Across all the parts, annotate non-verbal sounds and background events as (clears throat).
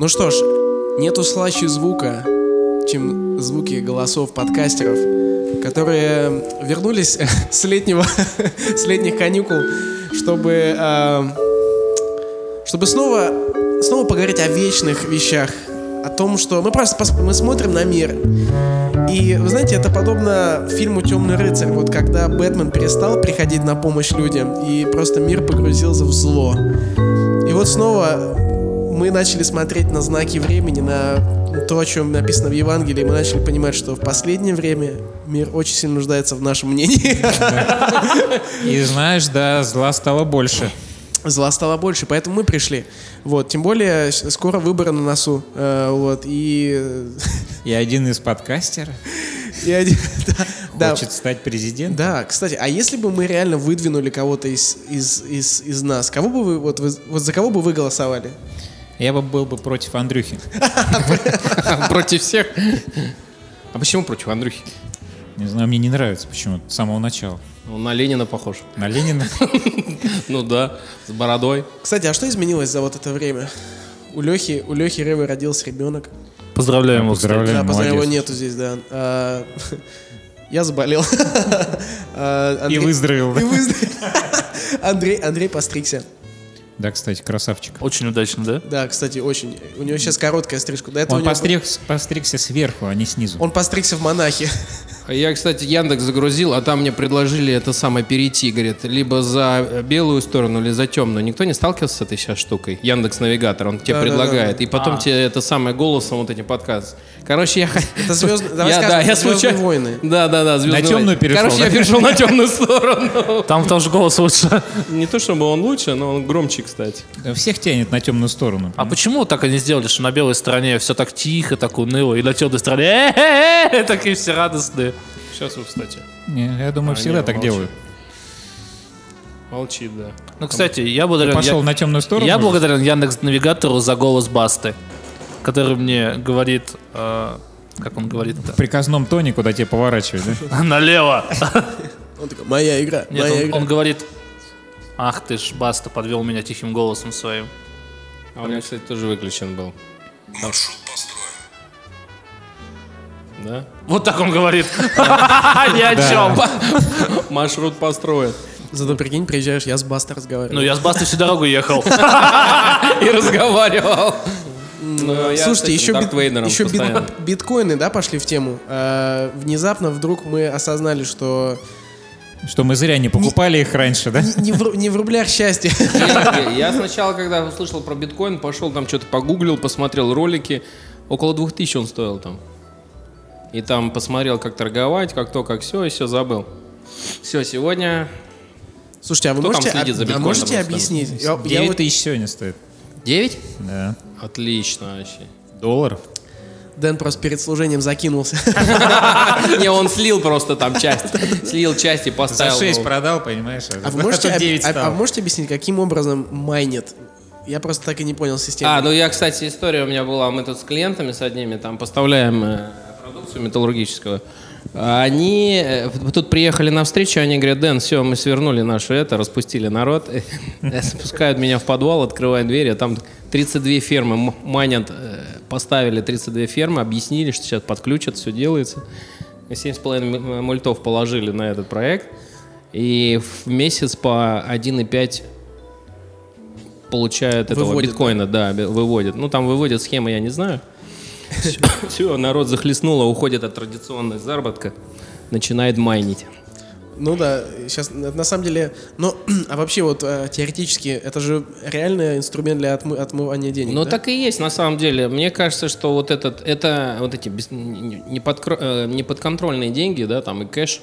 Ну что ж, нету слаще звука, чем звуки голосов подкастеров, которые вернулись (laughs) с летнего, (laughs) с летних каникул, чтобы, э, чтобы снова, снова поговорить о вечных вещах, о том, что мы просто мы смотрим на мир. И вы знаете, это подобно фильму Темный рыцарь. Вот когда Бэтмен перестал приходить на помощь людям, и просто мир погрузился в зло. И вот снова мы начали смотреть на знаки времени, на то, о чем написано в Евангелии, мы начали понимать, что в последнее время мир очень сильно нуждается в нашем мнении. И знаешь, да, зла стало больше. Зла стало больше, поэтому мы пришли. Вот, тем более скоро выборы на носу. Э, вот, и... (laughs) И один из подкастеров и один- (laughs) да, да. хочет стать президентом. Да, кстати, а если бы мы реально выдвинули кого-то из, из, из, из нас, кого бы вы, вот, вы, вот за кого бы вы голосовали? Я бы был бы против Андрюхи. (laughs) Против всех? А почему против Андрюхи? Не знаю, мне не нравится почему с самого начала. Он на Ленина похож. На Ленина. (laughs) Ну да, с бородой. Кстати, а что изменилось за вот это время? У Лехи, у Лехи Ревы родился ребенок. Поздравляем его. Поздравляем, Да, поздравляю, его нету здесь, да. А, (laughs) Я заболел. А, И выздоровел. И выздоровел. Андрей, Андрей постригся. Да, кстати, красавчик. Очень удачно, да? Да, кстати, очень. У него сейчас короткая стрижка. До этого Он у него постригся, постригся сверху, а не снизу. Он постригся в монахе. А Я, кстати, Яндекс загрузил, а там мне предложили это самое перейти, говорит, либо за белую сторону, или за темную. Никто не сталкивался с этой сейчас штукой? Яндекс Навигатор, он тебе Да, да, предлагает. да, И потом тебе это самое голосом вот этим подкаст. Короче, я... Это звезд- (laughs) давай я, скажем, да, я «Звездные случайно... войны». (laughs) Да, да, да, «Звездные На темную войны». перешел, Короче, я да? перешел на темную сторону. (laughs) Там тоже голос лучше. Не то, чтобы он лучше, но он громче, кстати. Да Всех тянет на темную сторону. А почему так они сделали, что на белой стороне все так тихо, так уныло, и на темной стороне «Э-э-э-э», такие все радостные? Сейчас вы, кстати. Не, я думаю, А, всегда не, так молчу. делают. Молчит, да. Ну, кстати, я благодарен... Пошел я- на темную сторону. Я благодарен Яндекс Навигатору за голос Басты, который мне говорит, э, как он говорит-то? В приказном тоне, куда тебе поворачивать, да? (laughs) Налево. Он такой, моя игра, Нет, моя он, игра. он говорит, ах ты ж, Баста подвел меня тихим голосом своим. А у меня, кстати, тоже выключен был. Маршрут построен. Да? Вот так он говорит. (laughs) Ни о чем. Маршрут построен. Зато прикинь, приезжаешь, я с Баста разговариваю. Ну, я с Бастой всю дорогу ехал. (laughs) И разговаривал. Ну, Слушайте, еще, бит- еще бит- биткоины, да, пошли в тему. А, внезапно вдруг мы осознали, что Что мы зря не покупали их раньше, да? не, не в, не в рублях счастье. Я, я сначала, когда услышал про биткоин, пошел там что-то погуглил, посмотрел ролики. Около 2000 он стоил там. И там посмотрел, как торговать, как то, как все, и все забыл. Все, сегодня Слушайте, а вы Кто там можете, следит за а биткоином, можете объяснить? Я, я 9 вот, тысяч сегодня стоит. 9? Да. Отлично вообще. Долларов. Дэн просто перед служением закинулся. (laughs) Не, он слил просто там часть. Слил часть и За поставил. 6 ну, продал, понимаешь? А вы можете, тут об- 9 а- а вы можете объяснить, каким образом майнит? Я просто так и не понял систему. А, ну я, кстати, история у меня была. Мы тут с клиентами, с одними, там поставляем э, продукцию металлургическую. Они э, тут приехали на встречу, они говорят, Дэн, все, мы свернули наше это, распустили народ. (laughs) Э, Спускают меня в подвал, открывают двери, а там 32 фермы м- майнят, э, поставили 32 фермы, объяснили, что сейчас подключат, все делается. 7,5 м- мультов положили на этот проект. И в месяц по 1,5 получают этого Выводят, биткоина, да, выводят. Ну, там выводят схемы, я не знаю. Все, народ захлестнуло, уходит от традиционной заработка, начинает майнить. Ну да, сейчас на самом деле, но (clears throat) а вообще вот э, теоретически это же реальный инструмент для отмы- отмывания денег. Ну да? так и есть на самом деле. Мне кажется, что вот этот, это вот эти бес- не- не подкро- э, неподконтрольные деньги, да, там и кэш.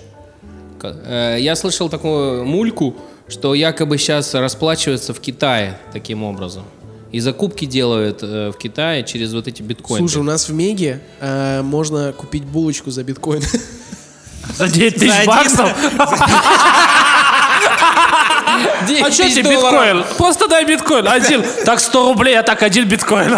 Э, Я слышал такую мульку, что якобы сейчас расплачиваются в Китае таким образом. И закупки делают э, в Китае через вот эти биткоины. Слушай, у нас в Меге э, можно купить булочку за биткоин. За 9 тысяч баксов? (laughs) А что 10 тебе биткоин? Просто дай биткоин. Один. Так 100 рублей, а так один биткоин. (laughs)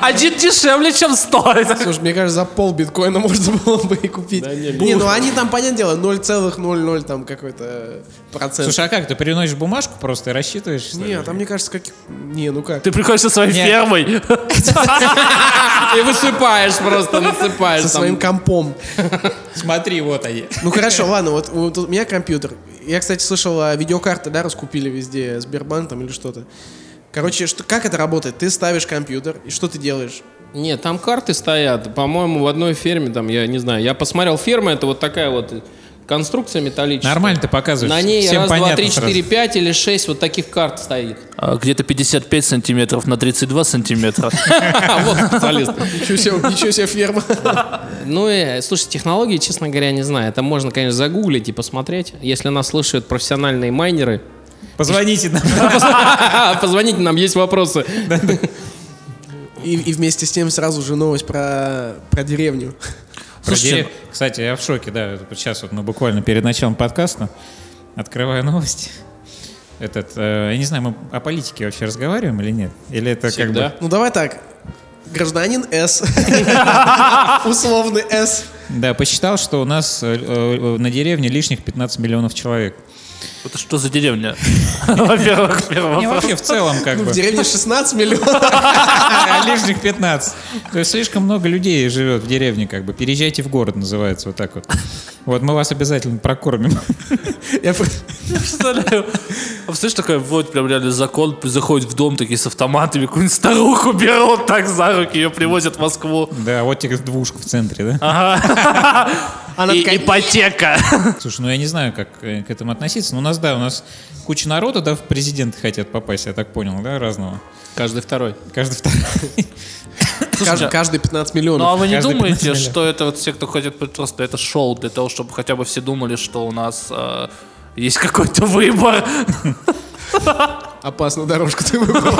Один дешевле, чем 100. слушай, мне кажется, за пол биткоина (laughs) можно было бы и купить. не, ну они там, понятное дело, 0,00 там какой-то процент. Слушай, а как, ты переносишь бумажку просто и рассчитываешь? не, там мне кажется, как... Не, ну как? Ты приходишь со своей фермой. (laughs) И высыпаешь просто, насыпаешь. Со своим компом. Смотри, вот они. Ну хорошо, ладно, вот, вот у меня компьютер. Я, кстати, слышал, а, видеокарты, да, раскупили везде, Сбербанк там или что-то. Короче, что, как это работает? Ты ставишь компьютер, и что ты делаешь? Нет, там карты стоят. По-моему, в одной ферме, там, я не знаю. Я посмотрел, ферма это вот такая вот конструкция металлическая. Нормально ты показываешь. На ней Всем раз, два, три, четыре, пять или шесть вот таких карт стоит. А, Где-то 55 сантиметров на 32 сантиметра. (laughs) Вот специалист. Ничего себе, ничего себе ферма. Ну и, слушай, технологии, честно говоря, не знаю. Это можно, конечно, загуглить и посмотреть. Если нас слушают профессиональные майнеры, Позвоните нам. (laughs) позвоните нам, есть вопросы. И, и вместе с тем сразу же новость про, про деревню. Слушайте, Дерев- Кстати, я в шоке, да. Сейчас вот мы буквально перед началом подкаста открываю новости. Этот, э, я не знаю, мы о политике вообще разговариваем или нет? Или это как Всегда. бы... Ну давай так. Гражданин С. (laughs) Условный С. Да, посчитал, что у нас э, э, на деревне лишних 15 миллионов человек. Это что за деревня? (laughs) Во-первых, первый Не, вообще в целом как Ну, бы. в деревне 16 миллионов. А (laughs) лишних 15. То есть слишком много людей живет в деревне, как бы. Переезжайте в город, называется, вот так вот. Вот мы вас обязательно прокормим. Я про- Я представляю. А представляешь, такой вводит прям реально закон, заходит в дом такие с автоматами, какую-нибудь старуху берут так за руки, ее привозят в Москву. Да, вот тебе двушка в центре, да? (laughs) Она И такая, ипотека. Слушай, ну я не знаю, как э, к этому относиться. Но у нас, да, у нас куча народа, да, в президенты хотят попасть, я так понял, да, разного. Каждый второй. Каждый второй. каждый, каждый 15 Ну а миллионов. вы не Каждый думаете, 15 миллионов. что это вот все, кто ходит просто это шоу для того, чтобы хотя бы все думали, что у нас э, есть какой-то выбор? Опасную дорожку ты выбрал,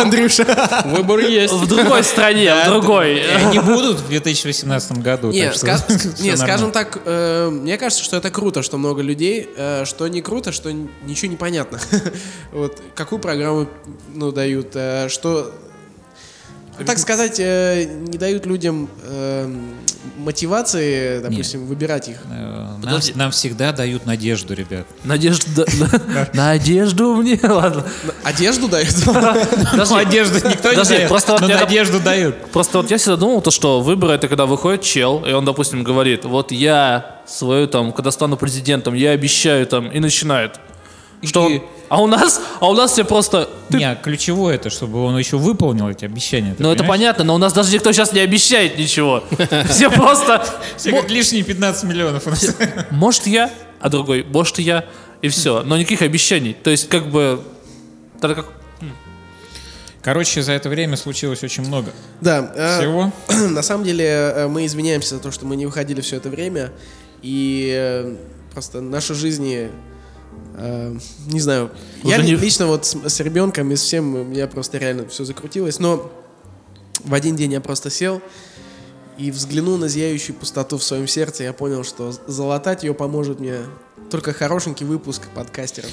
Андрюша. Выбор есть. В другой стране, в другой. Они будут в 2018 году. Не, так что ска- всё не, нормально. скажем так, э, мне кажется, что это круто, что много людей, э, что не круто, что ничего не понятно. (laughs) Вот какую программу ну, дают, э, что, ну, так сказать, э, не дают людям э, мотивации, допустим, выбирать их. Э, Нам, Подожди. нам всегда дают надежду, ребят. Надежда. (laughs) Надежду мне. (laughs) Ладно. Одежду дают. (laughs) Подожди. Надежду никто не дает, просто надежду дают. Просто вот я всегда думал, то, что выборы это когда выходит чел, и он, допустим, говорит, вот я свою там, когда стану президентом, я обещаю там, и начинает. Что И- он- А у нас, а у нас все просто. Не, ключевое это, чтобы он еще выполнил эти обещания. ты Ну это понятно, но у нас даже никто сейчас не обещает ничего. (laughs) Все просто. (laughs) Все как лишние 15 миллионов. у нас. Может я, а другой, может я, и все. Но никаких обещаний. То есть как бы. Как. Короче, за это время случилось очень много Да. э, всего. (clears throat) На самом деле э, мы извиняемся за то, что мы не выходили все это время. И э, просто наши жизни, э, не знаю, я Уже не- ли- лично вот с, с ребенком и с всем у меня просто реально все закрутилось. Но в один день я просто сел и взглянул на зияющую пустоту в своем сердце. Я понял, что залатать ее поможет мне только хорошенький выпуск подкастеров.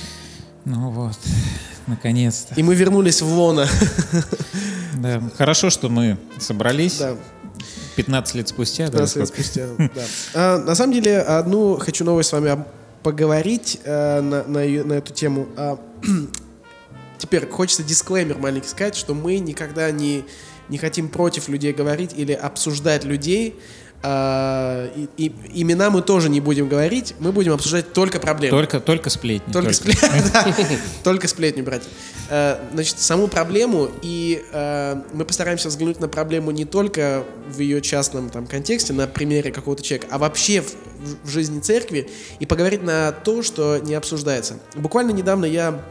Ну вот, наконец-то. И мы вернулись в лона. Да. Хорошо, что мы собрались Да. 15 лет спустя. да, 15 лет сколько? спустя, да. А, на самом деле, одну хочу новость с вами об- поговорить э, на, на на эту тему. А, (clears throat) теперь хочется дисклеймер маленький сказать, что мы никогда не, не хотим против людей говорить или обсуждать людей. А, и, и имена мы тоже не будем говорить, мы будем обсуждать только проблемы. Только, только сплетни. Только, только (laughs) (laughs) сплетни брать. Э, Значит, саму проблему, и э, мы постараемся взглянуть на проблему не только в ее частном там, контексте, на примере какого-то человека, а вообще в, в жизни церкви, и поговорить на то, что не обсуждается. Буквально недавно я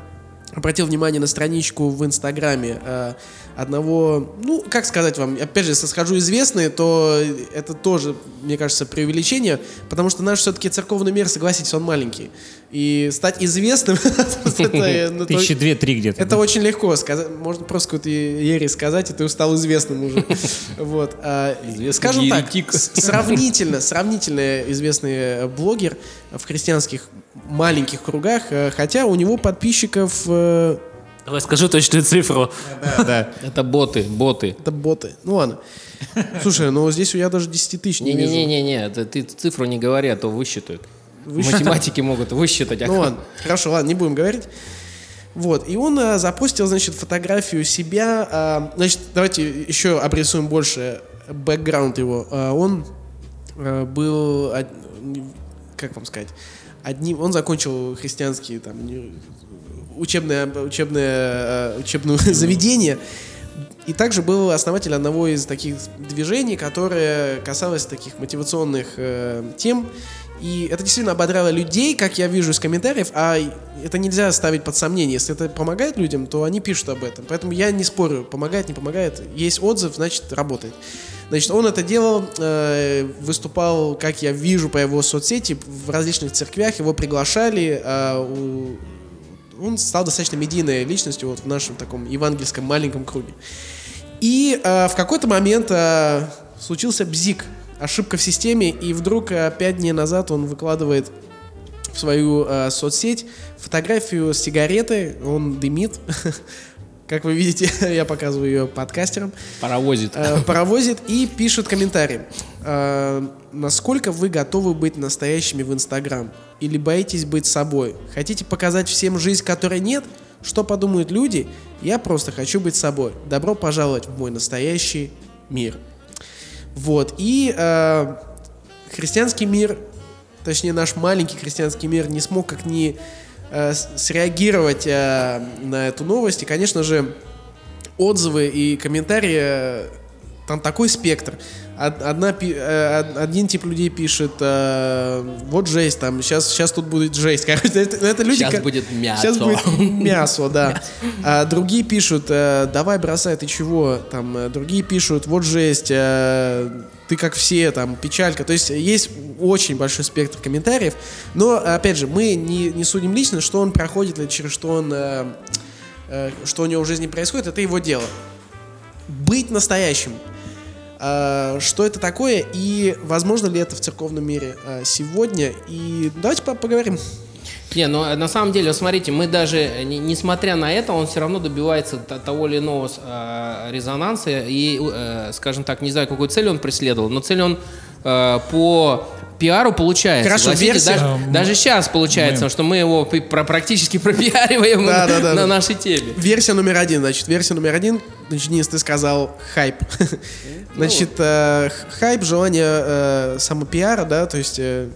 обратил внимание на страничку в Инстаграме э, одного, ну, как сказать вам, опять же, если скажу известные, то это тоже, мне кажется, преувеличение, потому что наш все-таки церковный мир, согласитесь, он маленький. И стать известным, (laughs) это, ну, Тысячи две-три где-то. это очень легко сказать. Можно просто какую-то ересь сказать, и ты стал известным уже. (laughs) Вот. а, Скажем так, сравнительно, сравнительно известный э, блогер в христианских маленьких кругах, э, хотя у него подписчиков э, Давай скажи точную цифру. Да, да. Это боты, боты. это боты. Ну ладно. Слушай, ну здесь я даже 10 тысяч не вижу. Не-не-не-не, это ты цифру не говори, а то высчитают. Высчитают? Математики могут высчитать. а Ну ладно, хорошо, ладно, не будем говорить. Вот, и он а, запустил, значит, фотографию себя. а, значит, давайте еще обрисуем больше бэкграунд его. А, он а, был, од- как вам сказать, одним, он закончил христианские там учебное, учебное, а, учебное (laughs) заведение. И также был основатель одного из таких движений, которое касалось таких мотивационных э, тем. И это действительно ободрало людей, как я вижу из комментариев, а это нельзя ставить под сомнение. Если это помогает людям, то они пишут об этом. Поэтому я не спорю, помогает, не помогает. Есть отзыв, значит, работает. Значит, он это делал, э, выступал, как я вижу по его соцсети, в различных церквях, его приглашали, а у- он стал достаточно медийной личностью вот в нашем таком евангельском маленьком круге. И э, в какой-то момент э, случился бзик, ошибка в системе, и вдруг э, пять дней назад он выкладывает в свою э, соцсеть фотографию с сигаретой, он дымит. (laughs) Как вы видите, (laughs) я показываю ее подкастерам. Паровозит. Э, паровозит и пишет комментарий. Э, Насколько вы готовы быть настоящими в Инстаграм? Или боитесь быть собой? Хотите показать всем жизнь, которой нет? Что подумают люди? Я просто хочу быть собой. Добро пожаловать в мой настоящий мир. Вот. И э, христианский мир, точнее наш маленький христианский мир не смог как ни с- среагировать э, на эту новость. И, конечно же, отзывы и комментарии, э, там такой спектр. Од- Одна, э, од- один тип людей пишет, э, вот жесть, там, сейчас, сейчас тут будет жесть. (laughs) Короче, это, это люди... Щас ко- будет мясо. Сейчас будет (laughs) мясо, да. А другие пишут, э, давай бросай, ты чего? Там, другие пишут, вот жесть, ты как все, там, печалька. То есть есть очень большой спектр комментариев. Но, опять же, мы не, не судим лично, что он проходит или через что он... что у него в жизни происходит, это его дело. Быть настоящим. А, Что это такое и возможно ли это в церковном мире а, сегодня? И давайте по- поговорим. Не, но э, на самом деле, смотрите, мы даже, э, не- несмотря на это, он все равно добивается того или иного э, резонанса. И, э, скажем так, не знаю, какую цель он преследовал, но цель он э, по пиару получается. Хорошо, версия- даже, Мы- даже сейчас получается, мы- что мы его про- практически (laughs) пропиариваем Да, да, да, на да. нашей теме. Версия номер один, значит, версия номер один, значит, Денис, ты сказал хайп. (laughs) Значит, э, хайп, желание э, самопиара, да, то есть э,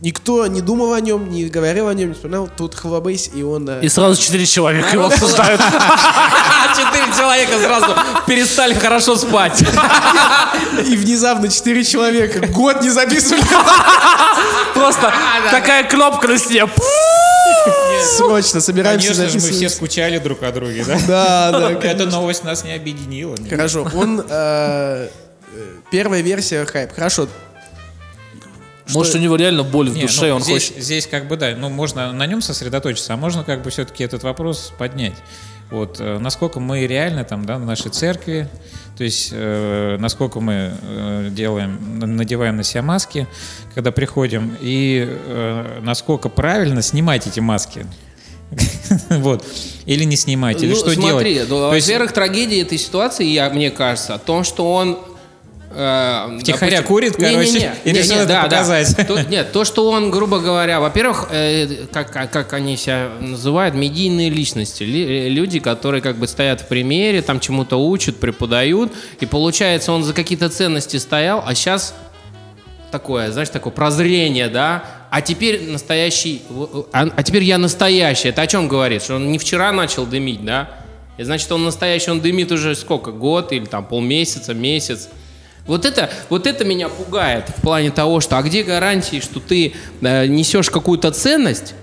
никто не думал о нем, не говорил о нем, не вспоминал, тут хлобейс, и он... э, И сразу четыре человека его обсуждают. (laughs) Четыре человека сразу перестали хорошо спать. И внезапно четыре человека год не записывали. (laughs) Просто (laughs) такая кнопка на стене. Срочно собираемся Конечно же, мы все скучали друг о друге, да? Да, да, Эта новость нас не объединила. Хорошо, он... э, э, Первая версия хайп. Хорошо, Может, у него реально боль в Не, душе, ну, он здесь, хочет... здесь как бы, да, ну, можно на нем сосредоточиться, а можно как бы все-таки этот вопрос поднять. Вот, э, насколько мы реально там, да, в нашей церкви, то есть, э, насколько мы э, делаем, надеваем на себя маски, когда приходим, и э, насколько правильно снимать эти маски. (laughs) Вот. Или не снимать, или Ну, что смотри, делать. ну, То есть, во-первых, трагедия этой ситуации, я, мне кажется, о том, что он... э, допустим- курит, короче, Не-не-не, и решил не-не, это да, да. показать. То- нет, то, что он, грубо говоря, во-первых, э, как, как, как они себя называют, медийные личности. Ли- э, люди, которые как бы стоят в примере, там чему-то учат, преподают, и получается, он за какие-то ценности стоял, а сейчас такое, знаешь, такое прозрение, да, а теперь настоящий, а, а теперь я настоящий. Это о чем говорит? Что он не вчера начал дымить, да? И значит, он настоящий, он дымит уже сколько? Год или там полмесяца, месяц. Вот это, вот это меня пугает в плане того, что а где гарантии, что ты э, несешь какую-то ценность,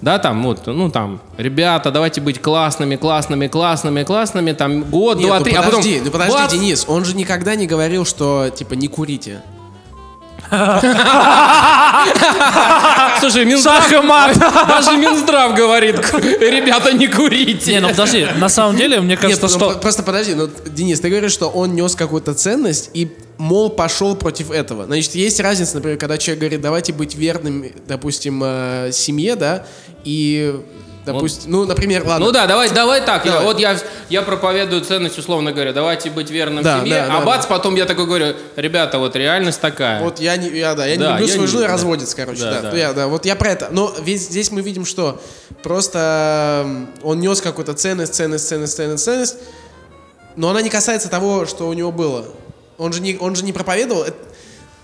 да, там, вот, ну, там, ребята, давайте быть классными, классными, классными, классными, там, год, Нет, два, ну три, а потом... подожди, ну подожди, бац! Денис, он же никогда не говорил, что, типа, не курите. (laughs) Слушай, Минздрав, (laughs) даже Минздрав говорит, ребята, не курите. Не, ну подожди, на самом деле, мне кажется, что... просто подожди, ну, Денис, ты говоришь, что он нес какую-то ценность и, мол, пошел против этого. Значит, есть разница, например, когда человек говорит, давайте быть верным, допустим, э, семье, да, и, допустим, ну, например, ладно. Ну да, давай, давай так. я- Давай. вот я, я проповедую ценность, условно говоря, давайте быть верным Да, семье, да, а да, бац, да. потом я такой говорю, ребята, вот реальность такая. Вот я не, я, да, я Да, не люблю я свою жену да. разводец, короче, Да, да. да. Я, да. Вот я про это. Но весь, здесь мы видим, что просто он нес какую-то ценность, ценность, ценность, ценность, ценность, но она не касается того, что у него было. Он же не, он же не проповедовал.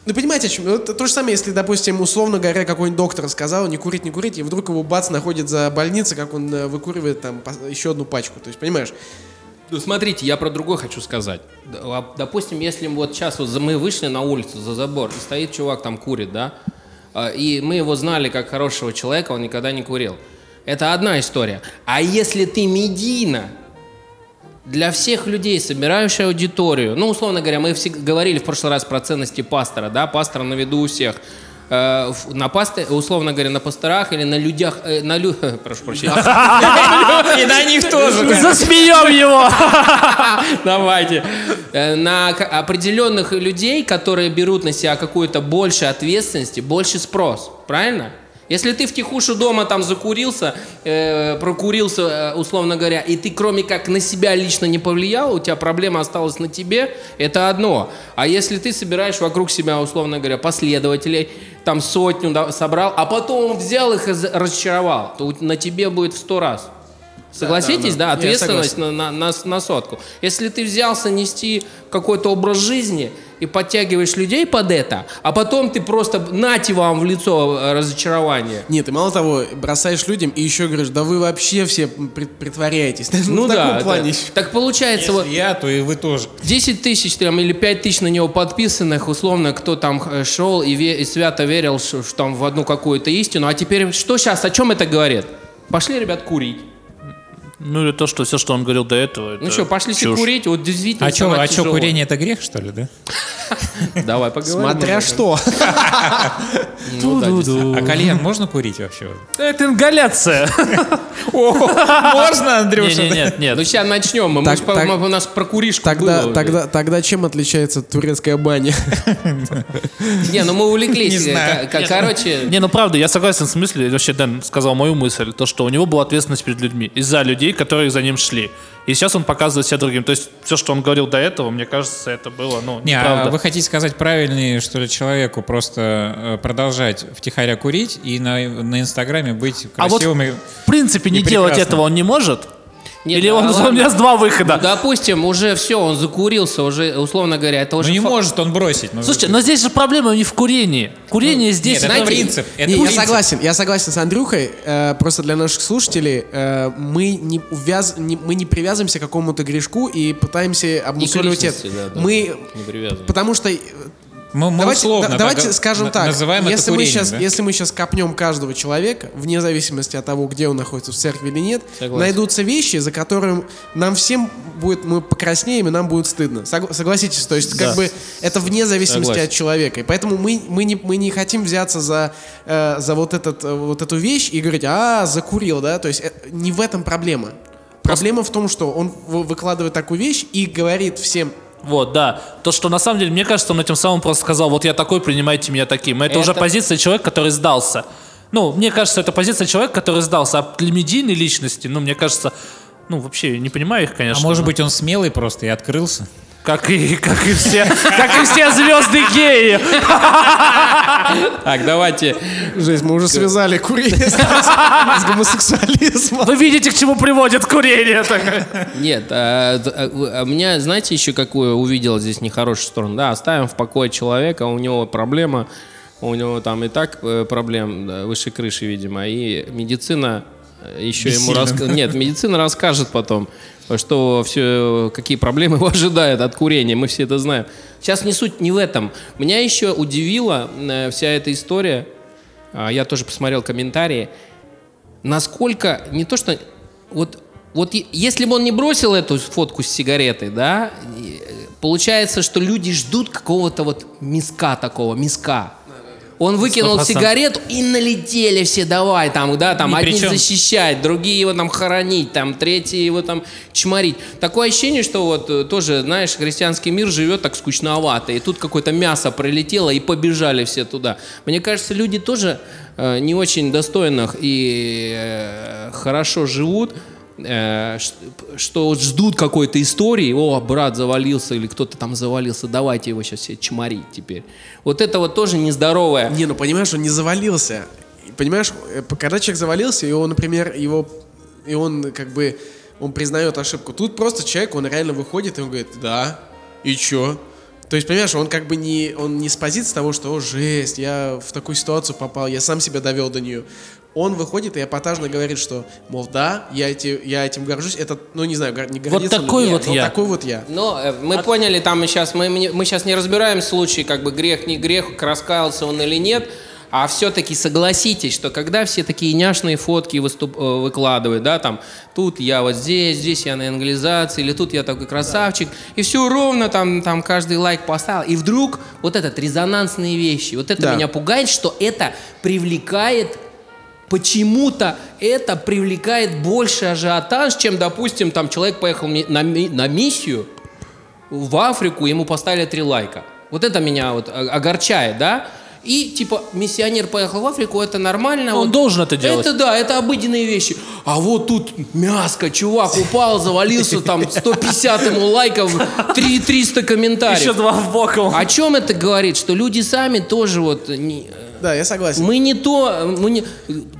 Ну, понимаете, о чем? Это то же самое, если, допустим, условно говоря, какой-нибудь доктор сказал не курить, не курить, и вдруг его бац находит за больницей, как он э, выкуривает там еще одну пачку. То есть, понимаешь? Ну, смотрите, я про другое хочу сказать. А, Допустим, если вот сейчас вот мы вышли на улицу за забор, и стоит чувак там курит, да, А, и мы его знали как хорошего человека, он никогда не курил. Это одна история. А если ты медийно для всех людей, собирающий аудиторию, ну, условно говоря, мы все говорили в прошлый раз про ценности пастора, да, пастор на виду у всех. Э, на пасты, условно говоря, на пасторах или на людях, э, на лю... (laughs) прошу прощения, (laughs) И на них тоже. Засмеем его! (laughs) Давайте. Э, На определенных людей, которые берут на себя какую-то больше ответственности, больше спрос. Правильно? Если ты втихушу дома там закурился, э, прокурился, э, условно говоря, и ты кроме как на себя лично не повлиял, у тебя проблема осталась на тебе, это одно. А если ты собираешь вокруг себя, условно говоря, последователей, там сотню да, собрал, а потом взял их и разочаровал, то на тебе будет в сто раз. Согласитесь, да, Я ответственность на, на, на, на сотку. Если ты взялся нести какой-то образ жизни и подтягиваешь людей под это, а потом ты просто нате вам в лицо э, разочарование. Нет, и мало того, бросаешь людям и еще говоришь, да вы вообще все притворяетесь. (laughs) Ну в да, таком плане еще. так получается вот Если я, то и вы тоже. 10 тысяч там, или 5 тысяч на него подписанных, условно, кто там э, шел и, ве- и свято верил что, что там в одну какую-то истину, а теперь что сейчас, о чем это говорит? Пошли, ребят, курить. Ну или то, что все, что он говорил до этого. Ну это что, пошли чушь. курить, вот действительно А что, а что, курение это грех, что ли, да? (laughs) Давай поговорим. Смотря что. (laughs) Ну. А кальян можно курить вообще? Это ингаляция. (laughs) Можно, Андрюша? Не, не, нет, нет. Ну сейчас начнем. Мы, у нас про куришку Тогда, тогда, тогда чем отличается турецкая баня? Не, ну мы увлеклись. Не знаю. К- к- Короче, Не, ну правда, я согласен в смысле, вообще Дэн сказал мою мысль, то, что у него была ответственность перед людьми, из-за людей, которые за ним шли. И сейчас он показывает себя другим. То есть все, что он говорил до этого, мне кажется, это было, ну, Не, а неправда. вы хотите сказать правильнее, что ли, человеку просто э, продолжать втихаря курить и на, на Инстаграме быть А вот красивым в принципе не и делать прекрасным. этого он не может? Нет, Или да он, у ладно. меня есть два выхода? ну, допустим, уже все, он закурился, уже, условно говоря, это Ну уже... не фа- может он бросить. ну, Слушайте, но здесь же проблема не в курении. Курение здесь... Нет, это знаете, принцип. Это Не, я принцип. согласен, я согласен с Андрюхой. э, просто для наших слушателей э, мы не увяз, не- мы не привязываемся к какому-то грешку и пытаемся обмусоливать это. да, да. Мы, Не привязываем. потому что э, Мы, мы давайте, условно да- давайте так, скажем так, называем это если мы курением, сейчас, да? если мы сейчас копнем каждого человека, вне зависимости от того, где он находится в церкви или нет, Согласен. найдутся вещи, за которым нам всем будет, мы покраснеем и нам будет стыдно. Согла- согласитесь, то есть Да. как бы это вне зависимости Согласен. от человека, и поэтому мы мы не мы не хотим взяться за э, за вот этот э, вот эту вещь и говорить, а закурил, да, то есть э, не в этом проблема. Проблема в том, что он вы- выкладывает такую вещь и говорит всем, Вот, да. То, что на самом деле, мне кажется, он этим самым просто сказал, вот я такой, принимайте меня таким. Это, уже Это- позиция человека, который сдался. Ну, мне кажется, это позиция человека, который сдался. А для медийной личности, ну, мне кажется, ну, вообще, не понимаю их, А конечно. может но- быть он смелый просто и открылся? Как и, как и все, как и все звезды геи. Так, давайте. Жесть, мы уже связали курение с, с гомосексуализмом. Вы видите, к чему приводит курение. Нет, а, а, а меня, знаете, еще какую увидел здесь нехорошую сторону? Да, оставим в покое человека, у него проблема, у него там и так э, проблем да, выше крыши, видимо, и медицина еще ему расскажет. Нет, медицина расскажет потом, что все, какие проблемы (laughs) его ожидают от курения, мы все это знаем. Сейчас не суть не в этом. Меня еще удивила э, вся эта история, а, я тоже посмотрел комментарии, насколько не то что вот вот если бы он не бросил эту фотку с сигаретой, да, э, получается, что люди ждут какого-то вот миска такого, миска. Он выкинул 100%. сигарету и налетели все, давай там, да, там И одни причем- защищать, другие его там хоронить, там третьи его там чморить. Такое ощущение, что вот э, тоже, знаешь, христианский мир живет так скучновато, и тут какое-то мясо прилетело, и побежали все туда. Мне кажется, люди тоже э, не очень достойных и э, хорошо живут, э, что ждут какой-то истории, о, брат завалился или кто-то там завалился, давайте его сейчас все чморить теперь. Вот это вот тоже нездоровое. Не, ну понимаешь, он не завалился. Понимаешь, э, когда человек завалился, и он, например, его, и он как бы, он признает ошибку. Тут просто человек, он реально выходит, и он говорит, да, и чё? То есть, понимаешь, он как бы не, он не с позиции того, что, о, жесть, я в такую ситуацию попал, я сам себя довел до нее. Он выходит и эпатажно говорит, что, мол, да, я, эти, я этим горжусь, это, ну, не знаю, не гордится ли, такой нет, вот я. такой вот я. Но э, мы поняли, там сейчас, мы, мы сейчас не разбираем случай, как бы грех, не грех, раскаялся он или нет, а все-таки согласитесь, что когда все такие няшные фотки выступ- э, выкладывают, да, там, тут я вот здесь, здесь я на англизации, или тут я такой красавчик, и все ровно, там, там каждый лайк поставил, и вдруг вот этот резонансные вещи, вот это Да. меня пугает, что это привлекает почему-то это привлекает больше ажиотаж, чем, допустим, там человек поехал на, на миссию в Африку, ему поставили три лайка. Вот это меня вот огорчает, да? И типа миссионер поехал в Африку, это нормально. Он вот. должен это делать. Это да, это обыденные вещи. А вот тут мяско, чувак упал, завалился, там 150 ему лайков, 3 300 комментариев. Еще два в боком. О чем это говорит? Что люди сами тоже вот не- Да, я согласен. мы не то, мы не,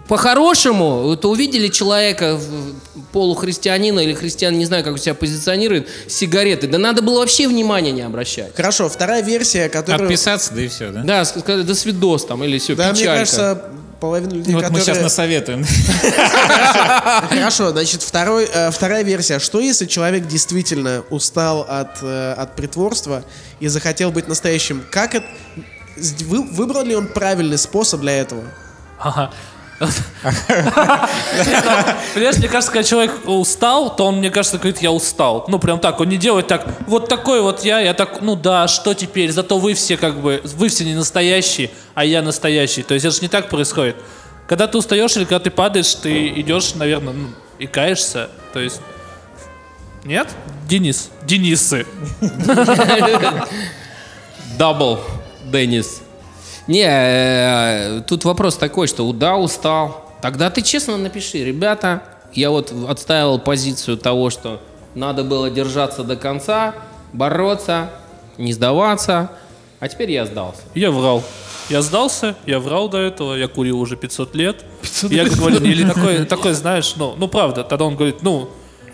по-хорошему, вот увидели человека, полухристианина или христиан, не знаю, как он себя позиционирует, сигареты. Да надо было вообще внимания не обращать. Хорошо, вторая версия, которую... Отписаться, да и все, да? Да, сказать, до свидос там, или все, Да, мне печалька. кажется, половина людей, Вот мы которые... сейчас насоветуем. (laughs) Хорошо, значит, второй, э, вторая версия. Что если человек действительно устал от, э, от притворства и захотел быть настоящим? Как это... вы- выбрал ли он правильный способ для этого? Ага. Понимаешь, мне кажется, когда человек устал, то он, мне кажется, говорит, я устал. Ну, прям так, он не делает так, вот такой вот я, я так, ну да, что теперь? Зато вы все как бы, вы все не настоящие, а я настоящий. То есть это же не так происходит. Когда ты устаешь или когда ты падаешь, ты идешь, наверное, ну, и каешься. То есть... Нет? Денис. Денисы. Дабл, Деннис. Не, э, тут вопрос такой, что да, устал. Тогда ты честно напиши, ребята, я вот отстаивал позицию того, что надо было держаться до конца, бороться, не сдаваться, а теперь я сдался. Я врал. Я сдался, я врал до этого, я курил уже 500 лет. я говорю, или такой, такой, знаешь, ну, ну правда, тогда он говорит, ну,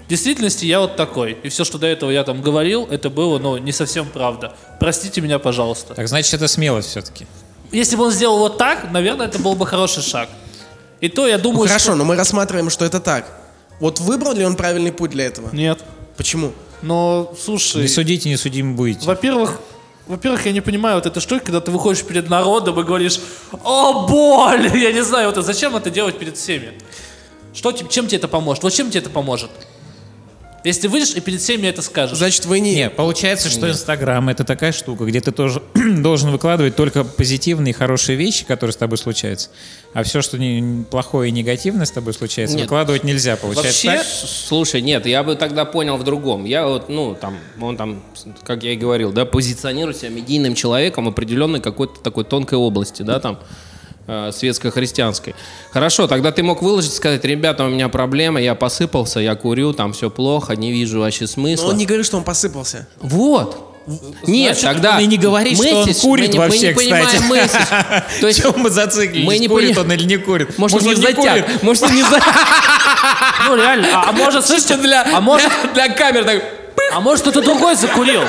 в действительности я вот такой. И все, что до этого я там говорил, это было, ну, не совсем правда. Простите меня, пожалуйста. Так значит, это смелость все-таки. Если бы он сделал вот так, наверное, это был бы хороший шаг. И то я Ну, думаю, хорошо, что... но мы рассматриваем, что это так. Вот выбрал ли он правильный путь для этого? Нет. Почему? Но, слушай... Не судите, не судимы будете. Во-первых, во-первых, я не понимаю вот этой штуки, когда ты выходишь перед народом и говоришь «О, боль!» (laughs) Я не знаю, вот зачем это делать перед всеми? Что, чем тебе это поможет? Вот чем тебе это поможет? Если ты выйдешь и перед всеми это скажешь. Значит, вы не... Не, получается, что Инстаграм это такая штука, где ты тоже (clears throat) должен выкладывать только позитивные, хорошие вещи, которые с тобой случаются. А все, что не, плохое и негативное с тобой случается, Нет. выкладывать нельзя. Получается Вообще, так? слушай, нет, я бы тогда понял в другом. Я вот, ну, там, он там, как я и говорил, да, позиционирует себя медийным человеком в определенной какой-то такой тонкой области, да, там, светско-христианской. Хорошо, тогда ты мог выложить, сказать, ребята, у меня проблема, я посыпался, я курю, там все плохо, не вижу вообще Но смысла. он не говорит, что он посыпался. Вот. Нет, Значит, тогда он и не говорит, что он курит мы вообще, мы не понимаем кстати. месседж. (laughs) То есть, Чем мы зациклились? мы не курит пони- он или не курит? может, он не курит? затяг, может, он не затяг. (laughs) Ну реально, а, а может, слышите, для, а может, для, для камер так. а может кто-то другой закурил?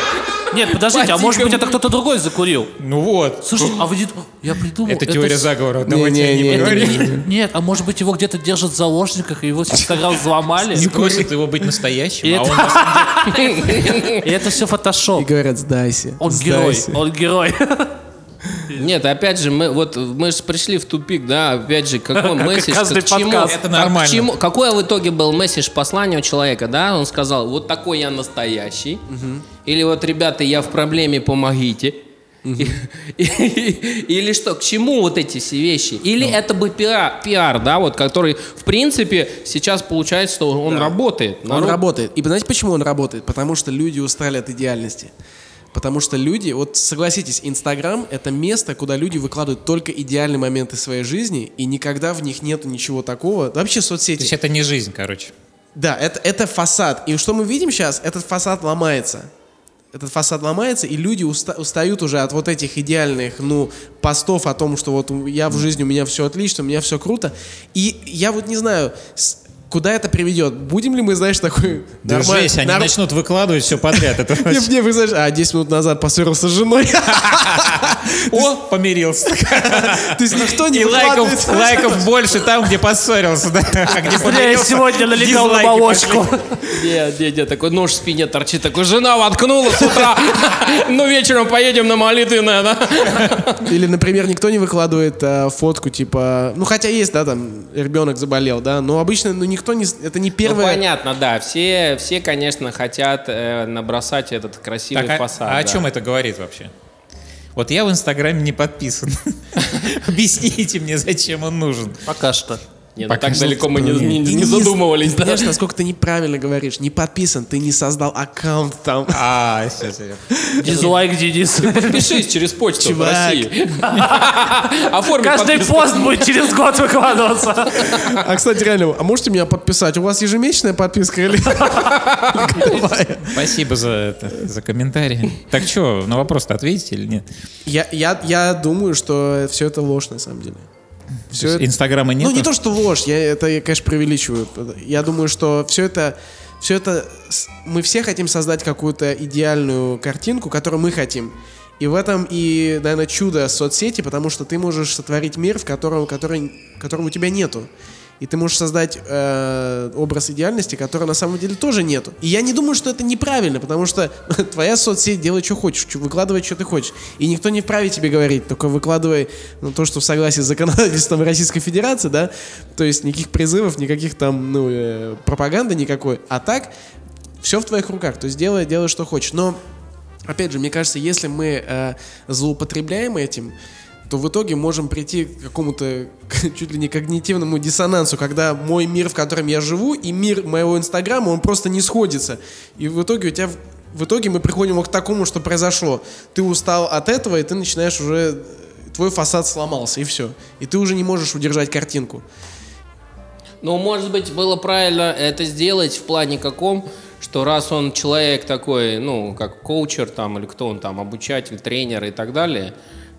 Нет, подождите, а может быть это кто-то другой закурил? Ну вот. Слушай, а вы не- я придумал. Это теория заговора. Давайте не Это говорим. не- Нет, а может быть его где-то держат в заложниках, и его с Инстаграм взломали? Не просит его быть настоящим, И а это- он (laughs) И это все И фотошоп. говорят, сдайся. Он сдайся». герой, он герой. Нет, опять же, мы вот мы же пришли в тупик, да, опять же, какой (laughs) Как месседж, каждый к чему, подкаст. Это а к нормально. чему- какой в итоге был месседж послания у человека, да? Он сказал, вот такой я настоящий, или вот, ребята, я в проблеме, помогите. Или что, к чему вот эти все вещи? Или Ну. это бы пиар, да, вот, который, в принципе, сейчас получается, что он работает. Он работает. И знаете, почему он работает? Потому что люди устали от идеальности. Потому что люди, вот согласитесь, Инстаграм — это место, куда люди выкладывают только идеальные моменты своей жизни, и никогда в них нету ничего такого. Вообще То соцсети. есть это не жизнь, короче. Да, это, это фасад. И что мы видим сейчас, этот фасад ломается. Этот фасад ломается, и люди уста- устают уже от вот этих идеальных, ну, постов о том, что вот я в жизни, у меня все отлично, у меня все круто. И я вот не знаю, с- куда это приведет. Будем ли мы, знаешь, такой... Да нормаль- они норм- начнут выкладывать все подряд. Это (laughs) Не, не, вы знаешь, а 10 минут назад поссорился с женой. (laughs) (laughs) О, помирился. То есть никто не выкладывает. лайков больше там, где поссорился, да? Где я сегодня налегал на молочку. Нет, нет, нет, такой нож в спине торчит, такой, жена воткнула с утра, ну вечером поедем на молитвенное, да? Или, например, никто не выкладывает а, фотку, типа... Ну, хотя есть, да, там, ребенок заболел, да, но обычно, ну, никто не... Это не Ну, первое... понятно, да, все, все, конечно, хотят э, набросать этот красивый Так, а- фасад. а о да. чем это говорит вообще? Вот я в Инстаграме не подписан. (laughs) Объясните мне, зачем он нужен. Пока что. Не, ну Пока так далеко мы не, не- Ты не задумывались, да? Понимаешь, насколько ты неправильно говоришь. Не подписан, ты не создал аккаунт там. А, сейчас я... Дизлайк, Денис. Подпишись через почту в Чувак. России. (laughs) Оформи Каждый пост будет через год выкладываться. А, кстати, реально, а можете меня подписать? У вас ежемесячная подписка или... Спасибо за это, за комментарий. Так что, на вопрос-то ответите или нет? Я, я, я думаю, что все это ложь, на самом деле. Все это... Инстаграма нет? Ну, не то, что ложь, я, это я, конечно, преувеличиваю. Я думаю, что все это, все это, мы все хотим создать какую-то идеальную картинку, которую мы хотим. И в этом и, наверное, чудо соцсети, потому что ты можешь сотворить мир, в котором, который, которого у тебя нету. И ты можешь создать э, образ идеальности, которого на самом деле тоже нету. И я не думаю, что это неправильно, потому что (laughs) твоя соцсеть делай, что хочешь, выкладывай, что ты хочешь. И никто не вправе тебе говорить, только выкладывай ну, то, что в согласии с законодательством (laughs) Российской Федерации, да, то есть никаких призывов, никаких там, ну, э, пропаганды никакой. А так, все в твоих руках, то есть делай, делай, что хочешь. Но, опять же, мне кажется, если мы э, злоупотребляем этим, то в итоге можем прийти к какому-то (laughs) чуть ли не когнитивному диссонансу, когда мой мир, в котором я живу, и мир моего инстаграма, он просто не сходится. И в итоге у тебя в- итоге мы приходим к такому, что произошло. Ты устал от этого, и ты начинаешь уже... Твой фасад сломался, и все. И ты уже не можешь удержать картинку. Ну, может быть, было правильно это сделать в плане каком, что раз он человек такой, ну, как коучер там, или кто он там, обучатель, тренер и так далее,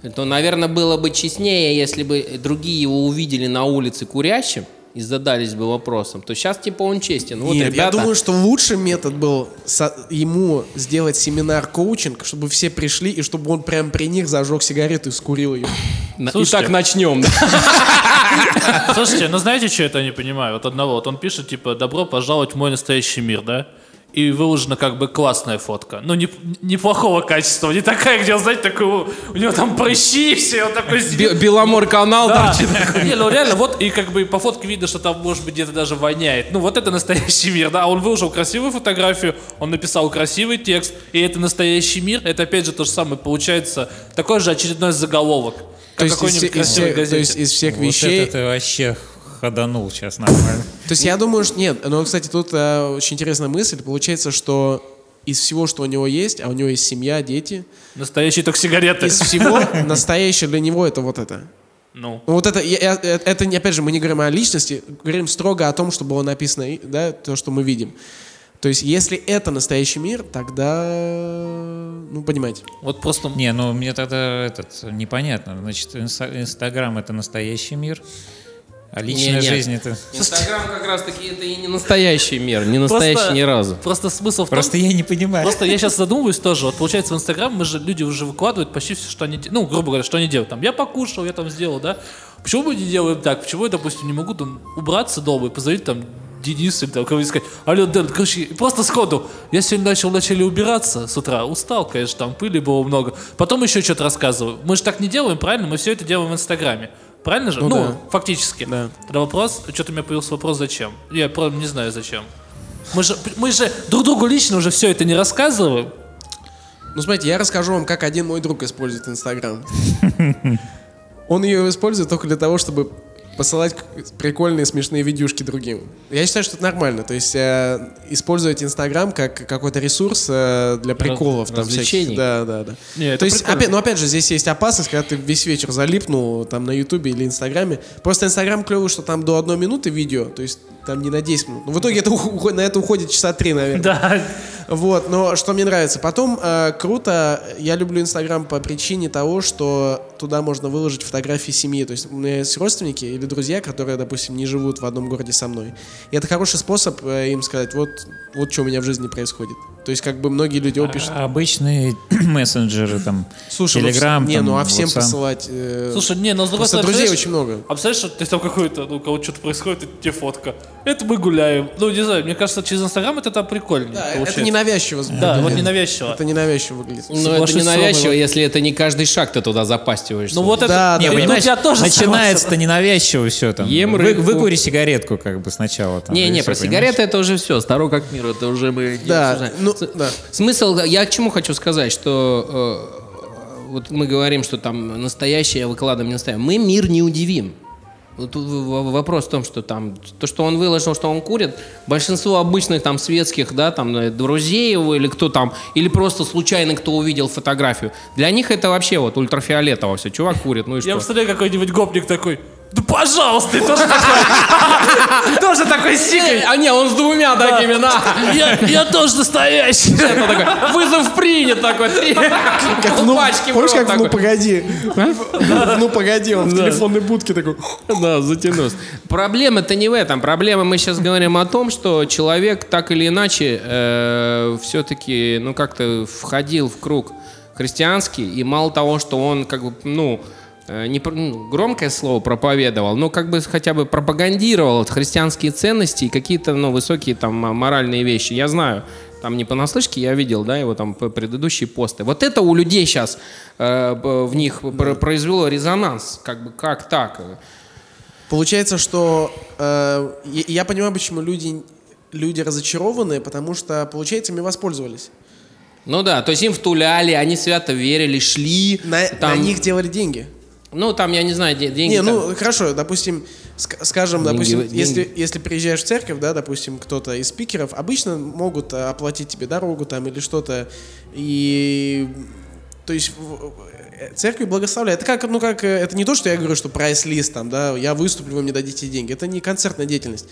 то, наверное, было бы честнее, если бы другие его увидели на улице курящим и задались бы вопросом, то сейчас типа он честен. Вот, Нет, я ребята, думаю, что лучший метод был со- ему сделать семинар коучинг, чтобы все пришли, и чтобы он прям при них зажег сигарету и скурил ее. Слушайте. Итак, начнем. Слушайте, ну знаете, что это я не понимаю? Вот одного, вот он пишет, типа, добро пожаловать в мой настоящий мир, да? И выложена как бы классная фотка. Ну, не, неплохого качества, не такая, где, знаете, такой, у него там прыщи все, он такой сидит. Беломор канал Да. торчит. (laughs) Не, ну реально, вот, и как бы по фотке видно, что там, может быть, где-то даже воняет. Ну, вот это настоящий мир, да. А он выложил красивую фотографию, он написал красивый текст, и это настоящий мир. Это, опять же, то же самое. Получается, такой же очередной заголовок. То Как есть, из, из то есть из всех Вот вещей... это ты вообще ходанул сейчас нормально. (laughs) То есть я думаю, что нет. Но, кстати, тут э, очень интересная мысль. Получается, что из всего, что у него есть, а у него есть семья, дети, Настоящие только сигареты. из всего (laughs) настоящее для него это вот это. Ну. Ну вот это, я- я- э, это, опять же, мы не говорим о личности, говорим строго о том, что было написано, да, то, что мы видим. То есть, если это настоящий мир, тогда, ну, понимаете. Вот просто... Не, ну мне тогда этот непонятно. Значит, инста- Инстаграм это настоящий мир, а личная Не-не. жизнь это. Инстаграм как раз таки это и не настоящий мир, не настоящий Просто- ни разу. Просто смысл в том, Просто я не понимаю. Просто я сейчас задумываюсь тоже. Вот получается в Инстаграм мы же люди уже выкладывают почти все, что они Ну, грубо говоря, что они делают. Там я покушал, я там сделал, да. Почему мы не делаем так? Почему я, допустим, не могу там убраться дома и позовить там Денису или там кого-нибудь сказать, алло, Дэн, короче, просто сходу, я сегодня начал вначале убираться с утра, устал, конечно, там пыли было много, потом еще что-то рассказываю. Мы же так не делаем, правильно? Мы все это делаем в Инстаграме. Правильно же? Ну Ну, да. фактически. Да. Тогда вопрос, что-то у меня появился вопрос, зачем? Я правда не знаю, зачем. Мы же, мы же друг другу лично уже все это не рассказываем. Ну, смотрите, я расскажу вам, как один мой друг использует Инстаграм. Он ее использует только для того, чтобы посылать прикольные, смешные видюшки другим. Я считаю, что это нормально. То есть э, использовать Инстаграм как какой-то ресурс э, для приколов. там развлечений. всяких. Да, да, да. Не, это То есть, прикольно. опять, но опять же, здесь есть опасность, когда ты весь вечер залипнул там на Ютубе или Инстаграме. Просто Инстаграм клевый, что там до одной минуты видео, то есть там не на 10 минут. Но в итоге это, на это уходит часа три, наверное. Да. Вот, но что мне нравится. Потом э, круто, я люблю Инстаграм по причине того, что туда можно выложить фотографии семьи. То есть у меня есть родственники или друзья, которые, допустим, не живут в одном городе со мной. И это хороший способ э, им сказать, вот, вот что у меня в жизни происходит. То есть как бы многие люди пишут, А Обычные (clears throat) мессенджеры там, слушай, ну, Telegram, не, там, ну а всем WhatsApp. посылать... э, Слушай, не, но с другой стороны, друзей очень много. А представляешь, что ты там какой-то, ну, у кого что-то происходит, и тебе фотка. Это мы гуляем. Ну, не знаю, мне кажется, через Инстаграм это там прикольнее Да, получается. это ненавязчиво. Да, вот ненавязчиво. Это ненавязчиво выглядит. Ну, это Соглашусь не с Ромой, навязчиво, вот. если это не каждый шаг ты туда запастиваешься. Ну, вот это... Да, Не, да, понимаешь, я тоже начинается-то ненавязчиво все там. Ем Вы- рыбку. выкури сигаретку как бы сначала. Там, Не, не, про понимаешь? сигареты это уже все, старо как мир, это уже мы не Да, ну, С- да. Смысл, я к чему хочу сказать, что э, вот мы говорим, что там настоящее выкладываем, не настоящее. Мы мир не удивим. Тут вопрос в том, что там то, что он выложил, что он курит, большинство обычных там светских, да, там э, друзей его или кто там, или просто случайно кто увидел фотографию, для них это вообще вот ультрафиолетово все. Чувак курит, ну и Я что? представляю, какой-нибудь гопник такой, да пожалуйста, и тоже такой, (laughs) тоже такой сикой. А не, он с двумя такими, на. Я, тоже настоящий. Вызов принят такой, (laughs) Как, ну, (laughs) пачки в помнишь, как «Ну, такой. погоди»? В «Ну, погоди», он в телефонной будке такой... Да, затянулся. Проблема-то не в этом. Проблема, мы сейчас говорим о том, что человек так или иначе все-таки, ну, как-то входил в круг христианский, и мало того, что он, как бы, ну, э, не пр- ну, громкое слово проповедовал, но как бы хотя бы пропагандировал христианские ценности и какие-то, ну, высокие там моральные вещи. Я знаю, там не понаслышке, я видел, да, его там предыдущие посты. Вот это у людей сейчас в них пр- произвело резонанс. Как бы, как так? Получается, что э, я, я понимаю, почему люди, люди разочарованы, потому что, получается, ими воспользовались. Ну да, то есть им втуляли, они свято верили, шли. На, там, на них делали деньги. Ну, там, я не знаю, де- деньги. Не, там- ну хорошо, допустим, ск- скажем, Деньги, допустим, деньги. если, если приезжаешь в церковь, да, допустим, кто-то из спикеров, обычно могут э, оплатить тебе дорогу там или что-то. И то есть церковь благословляет. Это как, ну как, э, это не то, что я говорю, что прайс-лист там, да, я выступлю, вы мне дадите деньги. Это не концертная деятельность.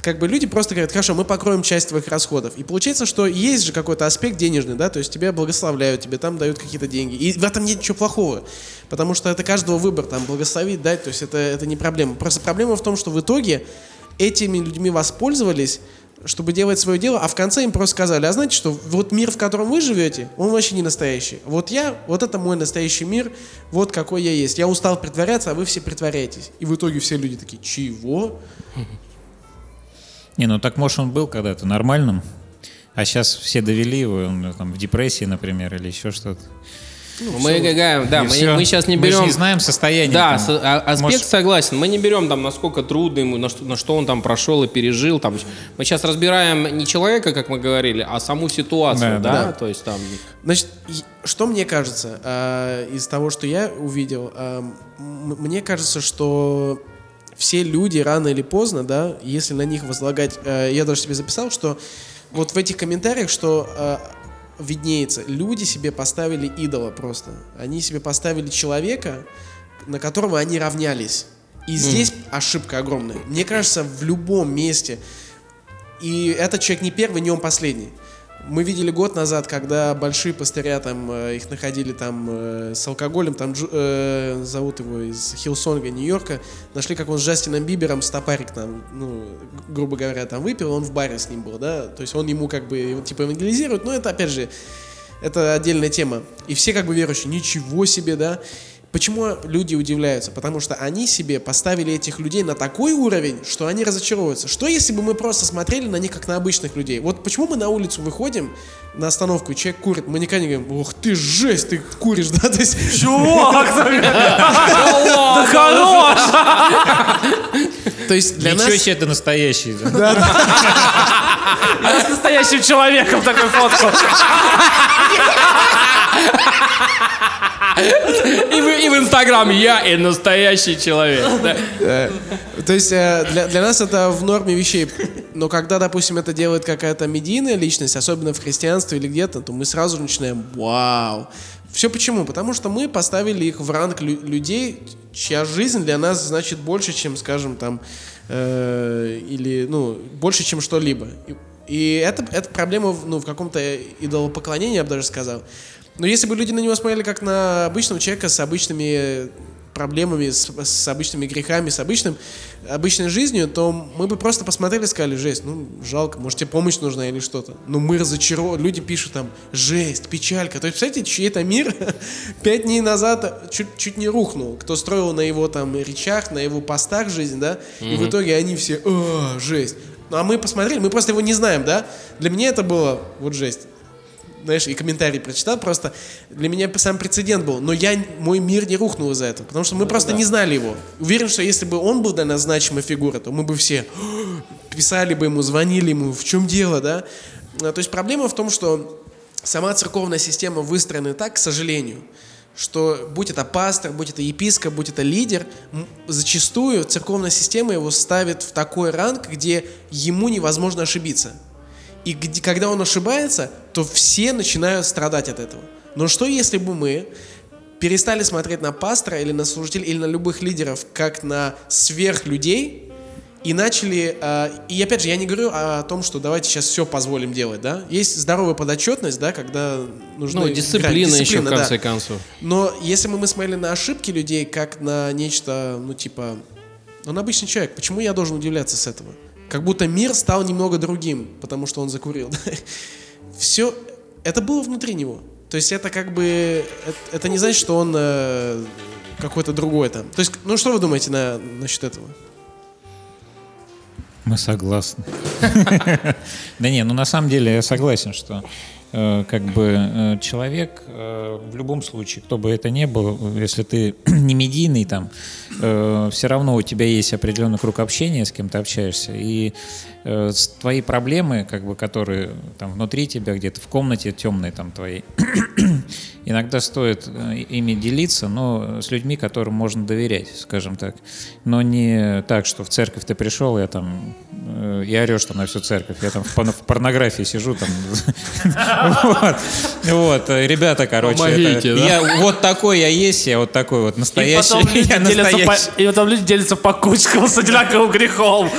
Как бы люди просто говорят, хорошо, мы покроем часть твоих расходов. И получается, что есть же какой-то аспект денежный, да, то есть тебя благословляют, тебе там дают какие-то деньги. И в этом нет ничего плохого. Потому что это каждого выбор, там, благословить, дать, то есть это, это не проблема. Просто проблема в том, что в итоге этими людьми воспользовались, чтобы делать свое дело, а в конце им просто сказали, а знаете что, вот мир, в котором вы живете, он вообще не настоящий. Вот я, вот это мой настоящий мир, вот какой я есть. Я устал притворяться, а вы все притворяетесь. И в итоге все люди такие, чего? Не, ну так может он был когда-то нормальным, а сейчас все довели его, он там в депрессии, например, или еще что-то. Мы, га- да, И мы, мы сейчас не Мы же берем... не знаем состояние. Да, там. а- аспект Может- согласен. Мы не берем там, насколько трудно ему, на что, на что он там прошел и пережил. Там. Мы сейчас разбираем не человека, как мы говорили, а саму ситуацию, Да, да? да. То есть там... Значит, что мне кажется э, из того, что я увидел, э, мне кажется, что все люди рано или поздно, да, если на них возлагать, э, я даже себе записал, что вот в этих комментариях, что э, виднеется, люди себе поставили идола просто, они себе поставили человека, на которого они равнялись. И здесь ошибка огромная. Мне кажется, в любом месте, и этот человек не первый, не он последний. Мы видели год назад, когда большие пастыря там э, их находили там э, с алкоголем, там э, зовут его из Хилсонга, Нью-Йорка, нашли, как он с Джастином Бибером стопарик там, ну, грубо говоря, там выпил, он в баре с ним был, да, то есть он ему как бы типа евангелизирует, но это опять же это отдельная тема. И все как бы верующие, ничего себе, да. Почему люди удивляются? Потому что они себе поставили этих людей на такой уровень, что они разочаровываются. Что если бы мы просто смотрели на них как на обычных людей? Вот почему мы на улицу выходим на остановку, и человек курит, мы никогда не говорим, ух ты, жесть, ты куришь, да? (laughs) То есть, Чувак! (laughs) Да (laughs) хорош! то есть для Ничего нас... себе, ты настоящий. да. Я с настоящим человеком такой фотку. И в, и в Инстаграме я и настоящий человек. да. Э, То есть э, для, для нас это в норме вещей. Но когда, допустим, это делает какая-то медийная личность, особенно в христианстве или где-то, то мы сразу начинаем «Вау!». Все почему? Потому что мы поставили их в ранг лю- людей, чья жизнь для нас значит больше, чем, скажем, там, э, или, ну, больше, чем что-либо. И, и это, это проблема ну, в каком-то идолопоклонении, я бы даже сказал. Но если бы люди на него смотрели как на обычного человека с обычными проблемами, с, с обычными грехами, с обычным, обычной жизнью, то мы бы просто посмотрели и сказали, жесть, ну, жалко, может, тебе помощь нужна или что-то. Но мы разочарованы, люди пишут там, жесть, печалька. То есть, представляете, чей-то мир (laughs) пять дней назад чуть, чуть не рухнул. Кто строил на его там речах, на его постах жизнь, да, и в итоге они все, «А, жесть. Ну, а мы посмотрели, мы просто его не знаем, да. Для меня это было, вот жесть знаешь, и комментарий прочитал, просто для меня сам прецедент был, но я, мой мир не рухнул из-за этого, потому что мы просто не знали его. Уверен, что если бы он был для нас значимой фигурой, то мы бы все писали бы ему, звонили ему, в чем дело, да? А, То есть проблема в том, что сама церковная система выстроена так, к сожалению, что будь это пастор, будь это епископ, будь это лидер, зачастую церковная система его ставит в такой ранг, где ему невозможно ошибиться. И где- когда он ошибается, то все начинают страдать от этого. Но что если бы мы перестали смотреть на пастора или на служителей, или на любых лидеров, как на сверхлюдей, и начали... э, и опять же, я не говорю о том, что давайте сейчас все позволим делать, да? Есть здоровая подотчетность, да, когда нужно... Ну, дисциплина, еще, в конце концов. Но если бы мы смотрели на ошибки людей, как на нечто, ну, типа, он обычный человек, почему я должен удивляться с этого? Как будто мир стал немного другим, потому что он закурил. (laughs) Все, это было внутри него. То есть это как бы, это, не значит, что он э, какой-то другой там. То есть, ну что вы думаете на, насчет этого? Мы согласны. (laughs) Да не, ну на самом деле я согласен, что э, как бы э, человек э, в любом случае, кто бы это ни был, если ты (clears throat) не медийный там, все равно у тебя есть определенный круг общения, с кем ты общаешься, и э, твои проблемы, как бы, которые там внутри тебя, где-то в комнате темной там твоей, (clears throat) иногда стоит э, ими делиться, но с людьми, которым можно доверять, скажем так. Но не так, что в церковь ты пришел, я там э, и орешь там на всю церковь. Я там в, в порнографии сижу там. (laughs) Вот. Э, ребята, короче, я вот такой я есть, я вот такой вот настоящий. (laughs) делятся настоящий. по, и потом люди делятся по кучкам с одинаковым грехом.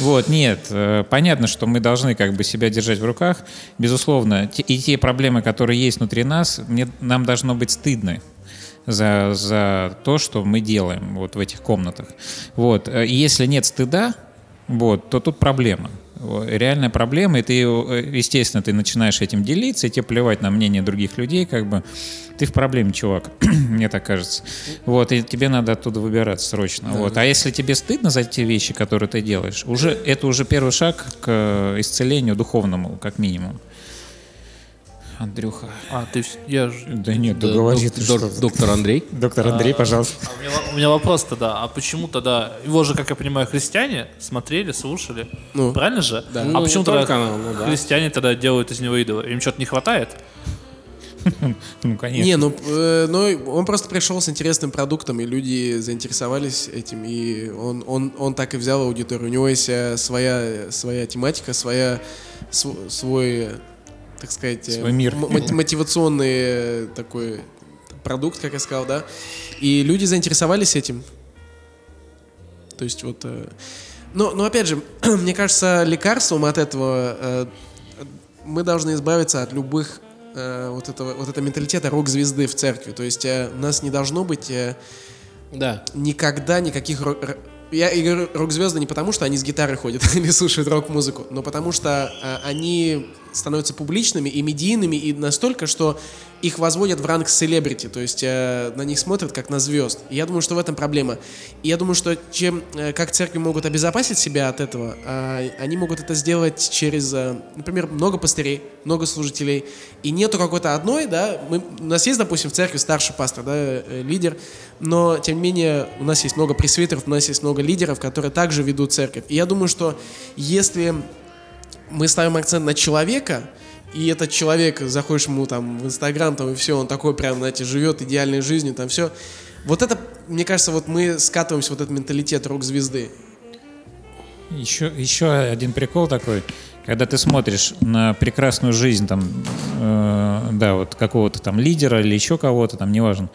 Вот, нет, э, понятно, что мы должны как бы себя держать в руках. Безусловно, и те проблемы, которые есть внутри нас, мне, нам должно быть стыдно за, за то, что мы делаем вот в этих комнатах. Вот. э, Если нет стыда, вот, то тут проблема. Во, Реальная проблема, и ты, э, естественно, ты начинаешь этим делиться, и тебе плевать на мнение других людей, как бы. Ты в проблеме, чувак, (clears throat) мне так кажется. Вот, и тебе надо оттуда выбираться срочно. Вот. А если тебе стыдно за те вещи, которые ты делаешь, уже, это уже первый шаг к э, исцелению духовному, как минимум. Андрюха. А, ты... Я же... Да нет, Д- договори док- ты док- что. Доктор Андрей. Доктор Андрей, пожалуйста. А у, меня, у меня вопрос тогда, а почему тогда, его же, как я понимаю, христиане смотрели, слушали, Ну, правильно же? да. А Ну, почему тогда только, ну да. христиане тогда делают из него идола? Им что-то не хватает? (laughs) Ну, конечно. Не, ну, э, ну, он просто пришел с интересным продуктом, и люди заинтересовались этим, и он, он, он так и взял аудиторию. У него есть э, своя, своя тематика, своя, св- свой, так сказать, Свой мир. мотивационный э, такой продукт, как я сказал, да. И люди заинтересовались этим. То есть вот... э, но, но опять же, (clears throat) мне кажется, лекарством от этого э, мы должны избавиться от любых вот этого вот этого менталитета рок-звезды в церкви. То есть у нас не должно быть Да. никогда никаких ро- р- я и говорю рок-звезды не потому, что они с гитарой ходят (laughs) или слушают рок-музыку, но потому что они становятся публичными и медийными, и настолько, что их возводят в ранг селебрити, то есть э, на них смотрят как на звезд. И я думаю, что в этом проблема. И я думаю, что чем, э, как церкви могут обезопасить себя от этого, э, они могут это сделать через, э, например, много пастырей, много служителей. И нету какой-то одной, да, мы, у нас есть, допустим, в церкви старший пастор, да, э, лидер, но, тем не менее, у нас есть много пресвитеров, у нас есть много лидеров, которые также ведут церковь. И я думаю, что если мы ставим акцент на человека, и этот человек, заходишь ему там в Инстаграм, там и все, он такой прям, знаете, живет идеальной жизнью, там все. Вот это, мне кажется, вот мы скатываемся вот этот менталитет рок-звезды. Еще, еще один прикол такой, когда ты смотришь на прекрасную жизнь там, э, да, вот какого-то там лидера или еще кого-то, там, неважно.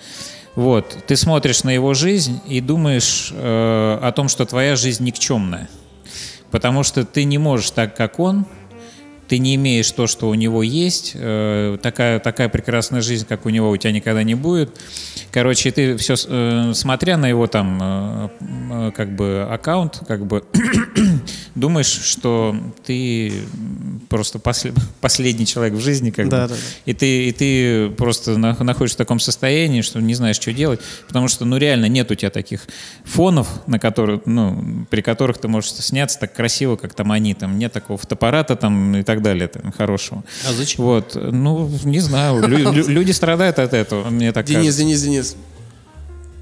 Вот, ты смотришь на его жизнь и думаешь э, о том, что твоя жизнь никчемная. Потому что ты не можешь так, как он, ты не имеешь то, что у него есть, э, такая, такая прекрасная жизнь, как у него, у тебя никогда не будет. Короче, ты все, э, смотря на его там, э, как бы, аккаунт, как бы, (coughs) думаешь, что ты просто после- (laughs) последний человек в жизни, как Да, бы. да, да. И ты, и ты просто на- находишься в таком состоянии, что не знаешь, что делать, потому что, ну, реально нет у тебя таких фонов, на которые, ну, при которых ты можешь сняться так красиво, как там они, там нет такого фотоаппарата там и так далее, там, хорошего. А зачем? Вот, ну, не знаю, лю- лю- (laughs) люди страдают от этого, мне так Денис, кажется. Денис, Денис.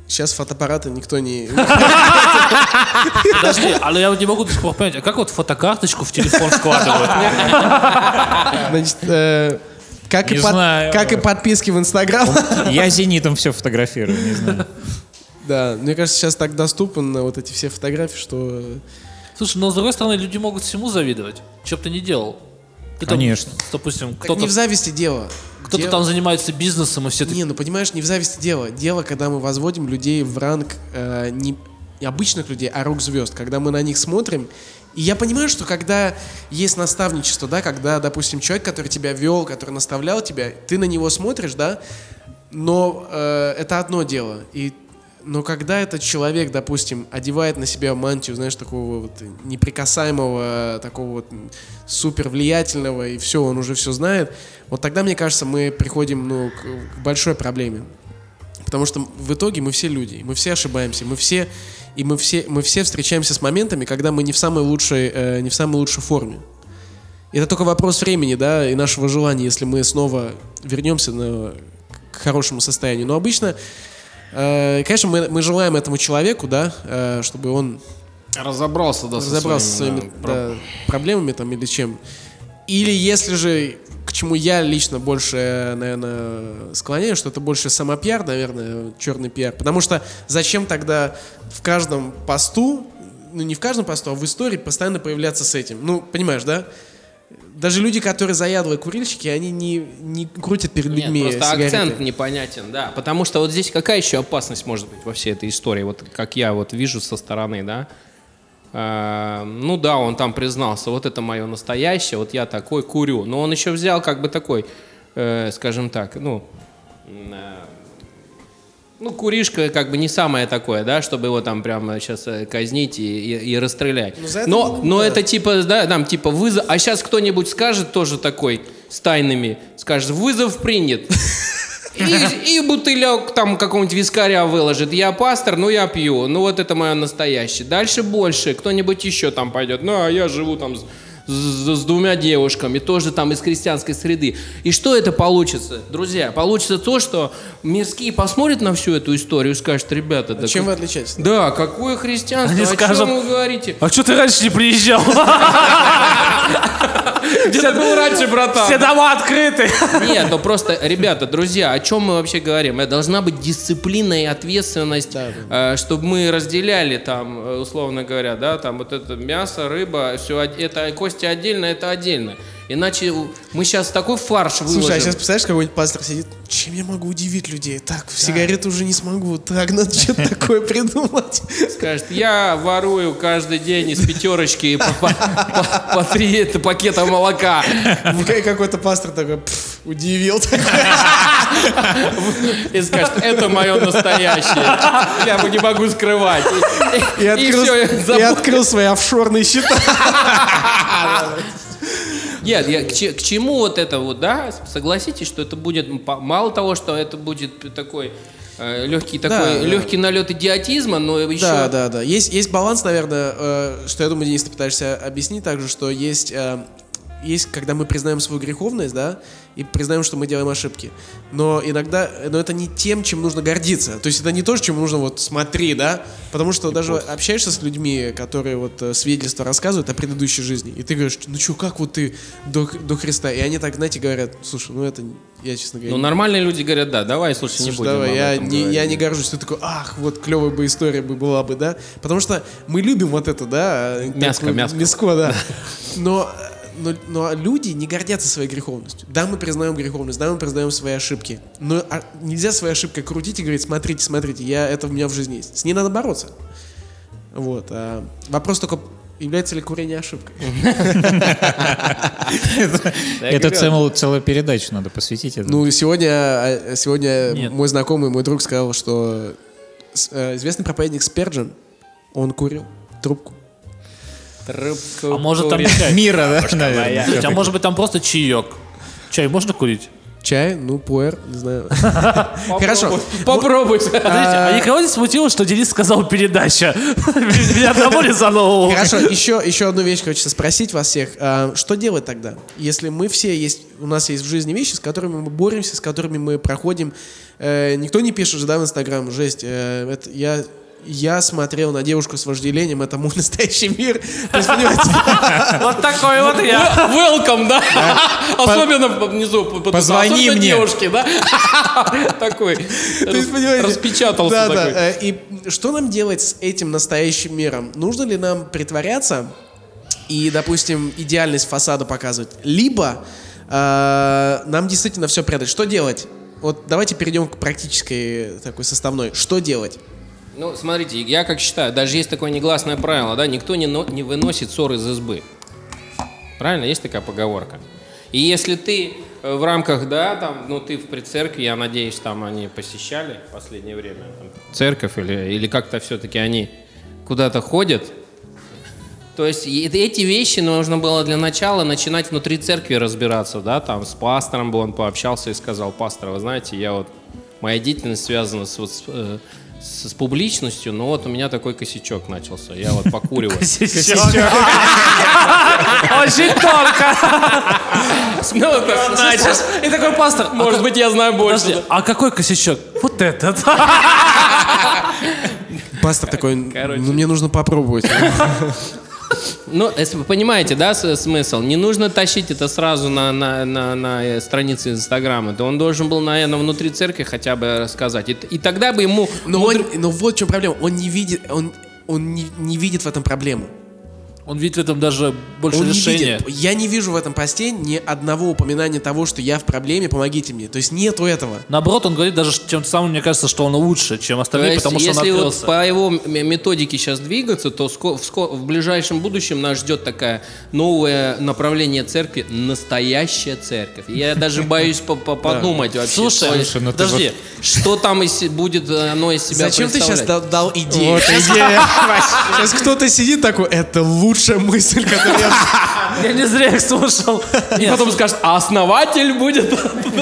Сейчас фотоаппараты никто не... (laughs) Подожди, але я вот не могу до сих пор понять, а как вот фотокарточку в телефон складывают? Значит, э, как, и Не под- знаю. как и подписки в Инстаграм. Я зенитом все фотографирую, не знаю. Да, мне кажется, сейчас так доступны вот эти все фотографии, что... Слушай, но с другой стороны, люди могут всему завидовать. Че бы ты ни делал. Ты там, Конечно. допустим, Так кто-то не в зависти дело. кто-то Дело- там занимается бизнесом, и все Не, ну понимаешь, не в зависти дело. Дело, когда мы возводим людей в ранг э, не обычных людей, а рок-звезд. Когда мы на них смотрим. И я понимаю, что когда есть наставничество, да, когда, допустим, человек, который тебя вел, который наставлял тебя, ты на него смотришь, да, но э, это одно дело. И но когда этот человек, допустим, одевает на себя мантию, знаешь, такого вот неприкасаемого, такого вот супер влиятельного, и все, он уже все знает, вот тогда, мне кажется, мы приходим, ну, к, к большой проблеме. Потому что в итоге мы все люди, мы все ошибаемся, мы все, и мы все, мы все встречаемся с моментами, когда мы не в самой лучшей, э, не в самой лучшей форме. Это только вопрос времени, да, и нашего желания, если мы снова вернемся на- к хорошему состоянию. Но обычно, э, конечно, мы, мы желаем этому человеку, да, э, чтобы он Разобрался, да, разобрался со своими, своими да, да, проблемами там или чем. Или если же, к чему я лично больше, наверное, склоняюсь, что это больше самопиар, наверное, черный пиар. Потому что зачем тогда в каждом посту, ну не в каждом посту, а в истории постоянно появляться с этим? Ну, понимаешь, да? Даже люди, которые заядлые курильщики, они не, не крутят перед Нет, людьми просто сигареты. акцент непонятен, да. Потому что вот здесь какая еще опасность может быть во всей этой истории? Вот как я вот вижу со стороны, да. А, ну да, он там признался, вот это мое настоящее, вот я такой курю. Но он еще взял как бы такой, э, скажем так, ну, э, ну, куришка как бы не самое такое, да, чтобы его там прямо сейчас казнить и, и- и расстрелять. Ну, за это но, но да. это типа, да, там типа вызов. А сейчас кто-нибудь скажет тоже такой с тайными, скажет, вызов принят. (laughs) И, и бутылек там какого-нибудь вискаря выложит. Я пастор, ну я пью. Ну вот это мое настоящее. Дальше больше. Кто-нибудь еще там пойдет. Ну а я живу там с, с- двумя девушками, тоже там из крестьянской среды. И что это получится, друзья? Получится то, что мирские посмотрят на всю эту историю и скажут, ребята, да, Чем вы как- отличаетесь? да, какое христианство? Они О скажут, чем вы говорите? а что ты раньше не приезжал? (laughs) Где ты был раньше, братан? Все дома открыты. Нет, ну просто, ребята, друзья, о чем мы вообще говорим? Это должна быть дисциплина и ответственность, Да, чтобы мы разделяли там, э, условно говоря, да, там вот это мясо, рыба, все, это кости отдельно, это отдельно. Иначе мы сейчас такой фарш выложим. Слушай, а сейчас представляешь, какой-нибудь пастор сидит, чем я могу удивить людей? Так, в сигарету уже не смогу, так, надо что-то (laughs) такое придумать. Скажет, я ворую каждый день из пятерочки по, три пакета молока. (laughs) Какой-то пастор такой, «Пф, удивил. И скажет, это мое настоящее. Я не могу скрывать. И открыл свои офшорные счета. (laughs) (laughs) Нет, я, к, к чему вот это вот, да? Согласитесь, что это будет мало того, что это будет такой легкий Да, такой да. легкий налет идиотизма, но еще Да, да, да. Есть, есть баланс, наверное, э, что я думаю, Денис, ты пытаешься объяснить также, что есть, э, есть, когда мы признаем свою греховность, да, и признаем, что мы делаем ошибки. Но иногда, но это не тем, чем нужно гордиться. То есть это не то, чем нужно вот смотри, да, потому что даже общаешься с людьми, которые вот э, свидетельства рассказывают о предыдущей жизни, и ты говоришь, ну что, как вот ты до, до Христа? И они так, знаете, говорят, слушай, ну это, я честно говоря, Ну, нормальные люди говорят, да, давай, слушай, не Слушай, будем давай, я, не, я не горжусь. Ты такой, ах, вот клевая бы история бы была бы, да? Потому что мы любим вот это, да? Мяско, такое- мяско. Мяско, да. (laughs) Но, но, но люди не гордятся своей греховностью. Да, мы признаем греховность, да, мы признаем свои ошибки. Но а, нельзя своей ошибкой крутить и говорить, смотрите, смотрите, я, это у меня в жизни есть. С ней надо бороться. Вот. а вопрос только, является ли курение ошибкой? (laughs) Это целую, целую передачу надо посвятить этому. Ну, сегодня, а, сегодня мой знакомый, мой друг сказал, что э, известный проповедник Сперджин, он курил трубку. Трубку А может там? (laughs) Мира, да? наверное. А может быть там просто чаек? Чай можно курить? Чай, ну, пуэр, не знаю. (laughs) Хорошо. Попробуйте. Подождите, а никого не смутило, что Денис сказал передача? (laughs) Меня одного резануло. Хорошо, еще, еще одну вещь хочется спросить вас всех. А, что делать тогда, если мы все есть, у нас есть в жизни вещи, с которыми мы боремся, с которыми мы проходим. Э, никто не пишет же, да, в Инстаграм, жесть, э, это я... Я смотрел на девушку с вожделением, это мой (laughs) настоящий мир. То есть, понимаете, (laughs) Вот такой вот я. Welcome, да? (laughs) Особенно внизу. Позвони мне. девушки, да? Такой. То есть, понимаете, Распечатался да, такой. Да, э, и что нам делать с этим настоящим миром? Нужно ли нам притворяться и, допустим, идеальность фасада показывать? Либо э, нам действительно все предать. Что делать? Вот давайте перейдем к практической такой составной. Что делать? Ну, смотрите, я как считаю, даже есть такое негласное правило, да, никто не, но- не выносит ссор из избы. Правильно? Есть такая поговорка. И если ты э, в рамках, да, там, ну, ты в предцеркви, я надеюсь, там они посещали в последнее время там, церковь или, или как-то все-таки они куда-то ходят, то есть эти вещи нужно было для начала начинать внутри церкви разбираться, да, там с пастором бы он пообщался и сказал, пастор, вы знаете, я вот, моя деятельность связана с, вот с, э, с- с публичностью, но вот у меня такой косячок начался, я вот покуриваю. (laughs) Очень тонко. И такой пастор. Может быть, я знаю больше. а какой косячок? Вот этот. Пастор такой, Короче. ну мне нужно попробовать. (laughs) Ну, если вы понимаете, да, смысл? Не нужно тащить это сразу на, на, на, на, э, странице Инстаграма. То он должен был, наверное, внутри церкви хотя бы рассказать. И, и тогда бы ему... Но, он, но вот в чем проблема. Он не видит, он, он не, не видит в этом проблему. Он видит в этом даже больше Он не решения. видит. Я не вижу в этом посте ни одного упоминания того, что я в проблеме, помогите мне. То есть нету этого. Наоборот, он говорит даже тем самым, мне кажется, что он лучше, чем остальные, есть, потому что он если вот открылся. по его методике сейчас двигаться, то в, ближайшем будущем нас ждет такая новое направление церкви – настоящая церковь. Я даже (laughs) боюсь по- по- подумать вообще. Слушай, ну подожди, Что там будет э, оно из себя Зачем ты сейчас дал, идею? Вот сейчас, (laughs) идея. сейчас кто-то сидит такой, это лучшая мысль, которую я... (laughs) я не зря их слушал. И потом скажет, а основатель будет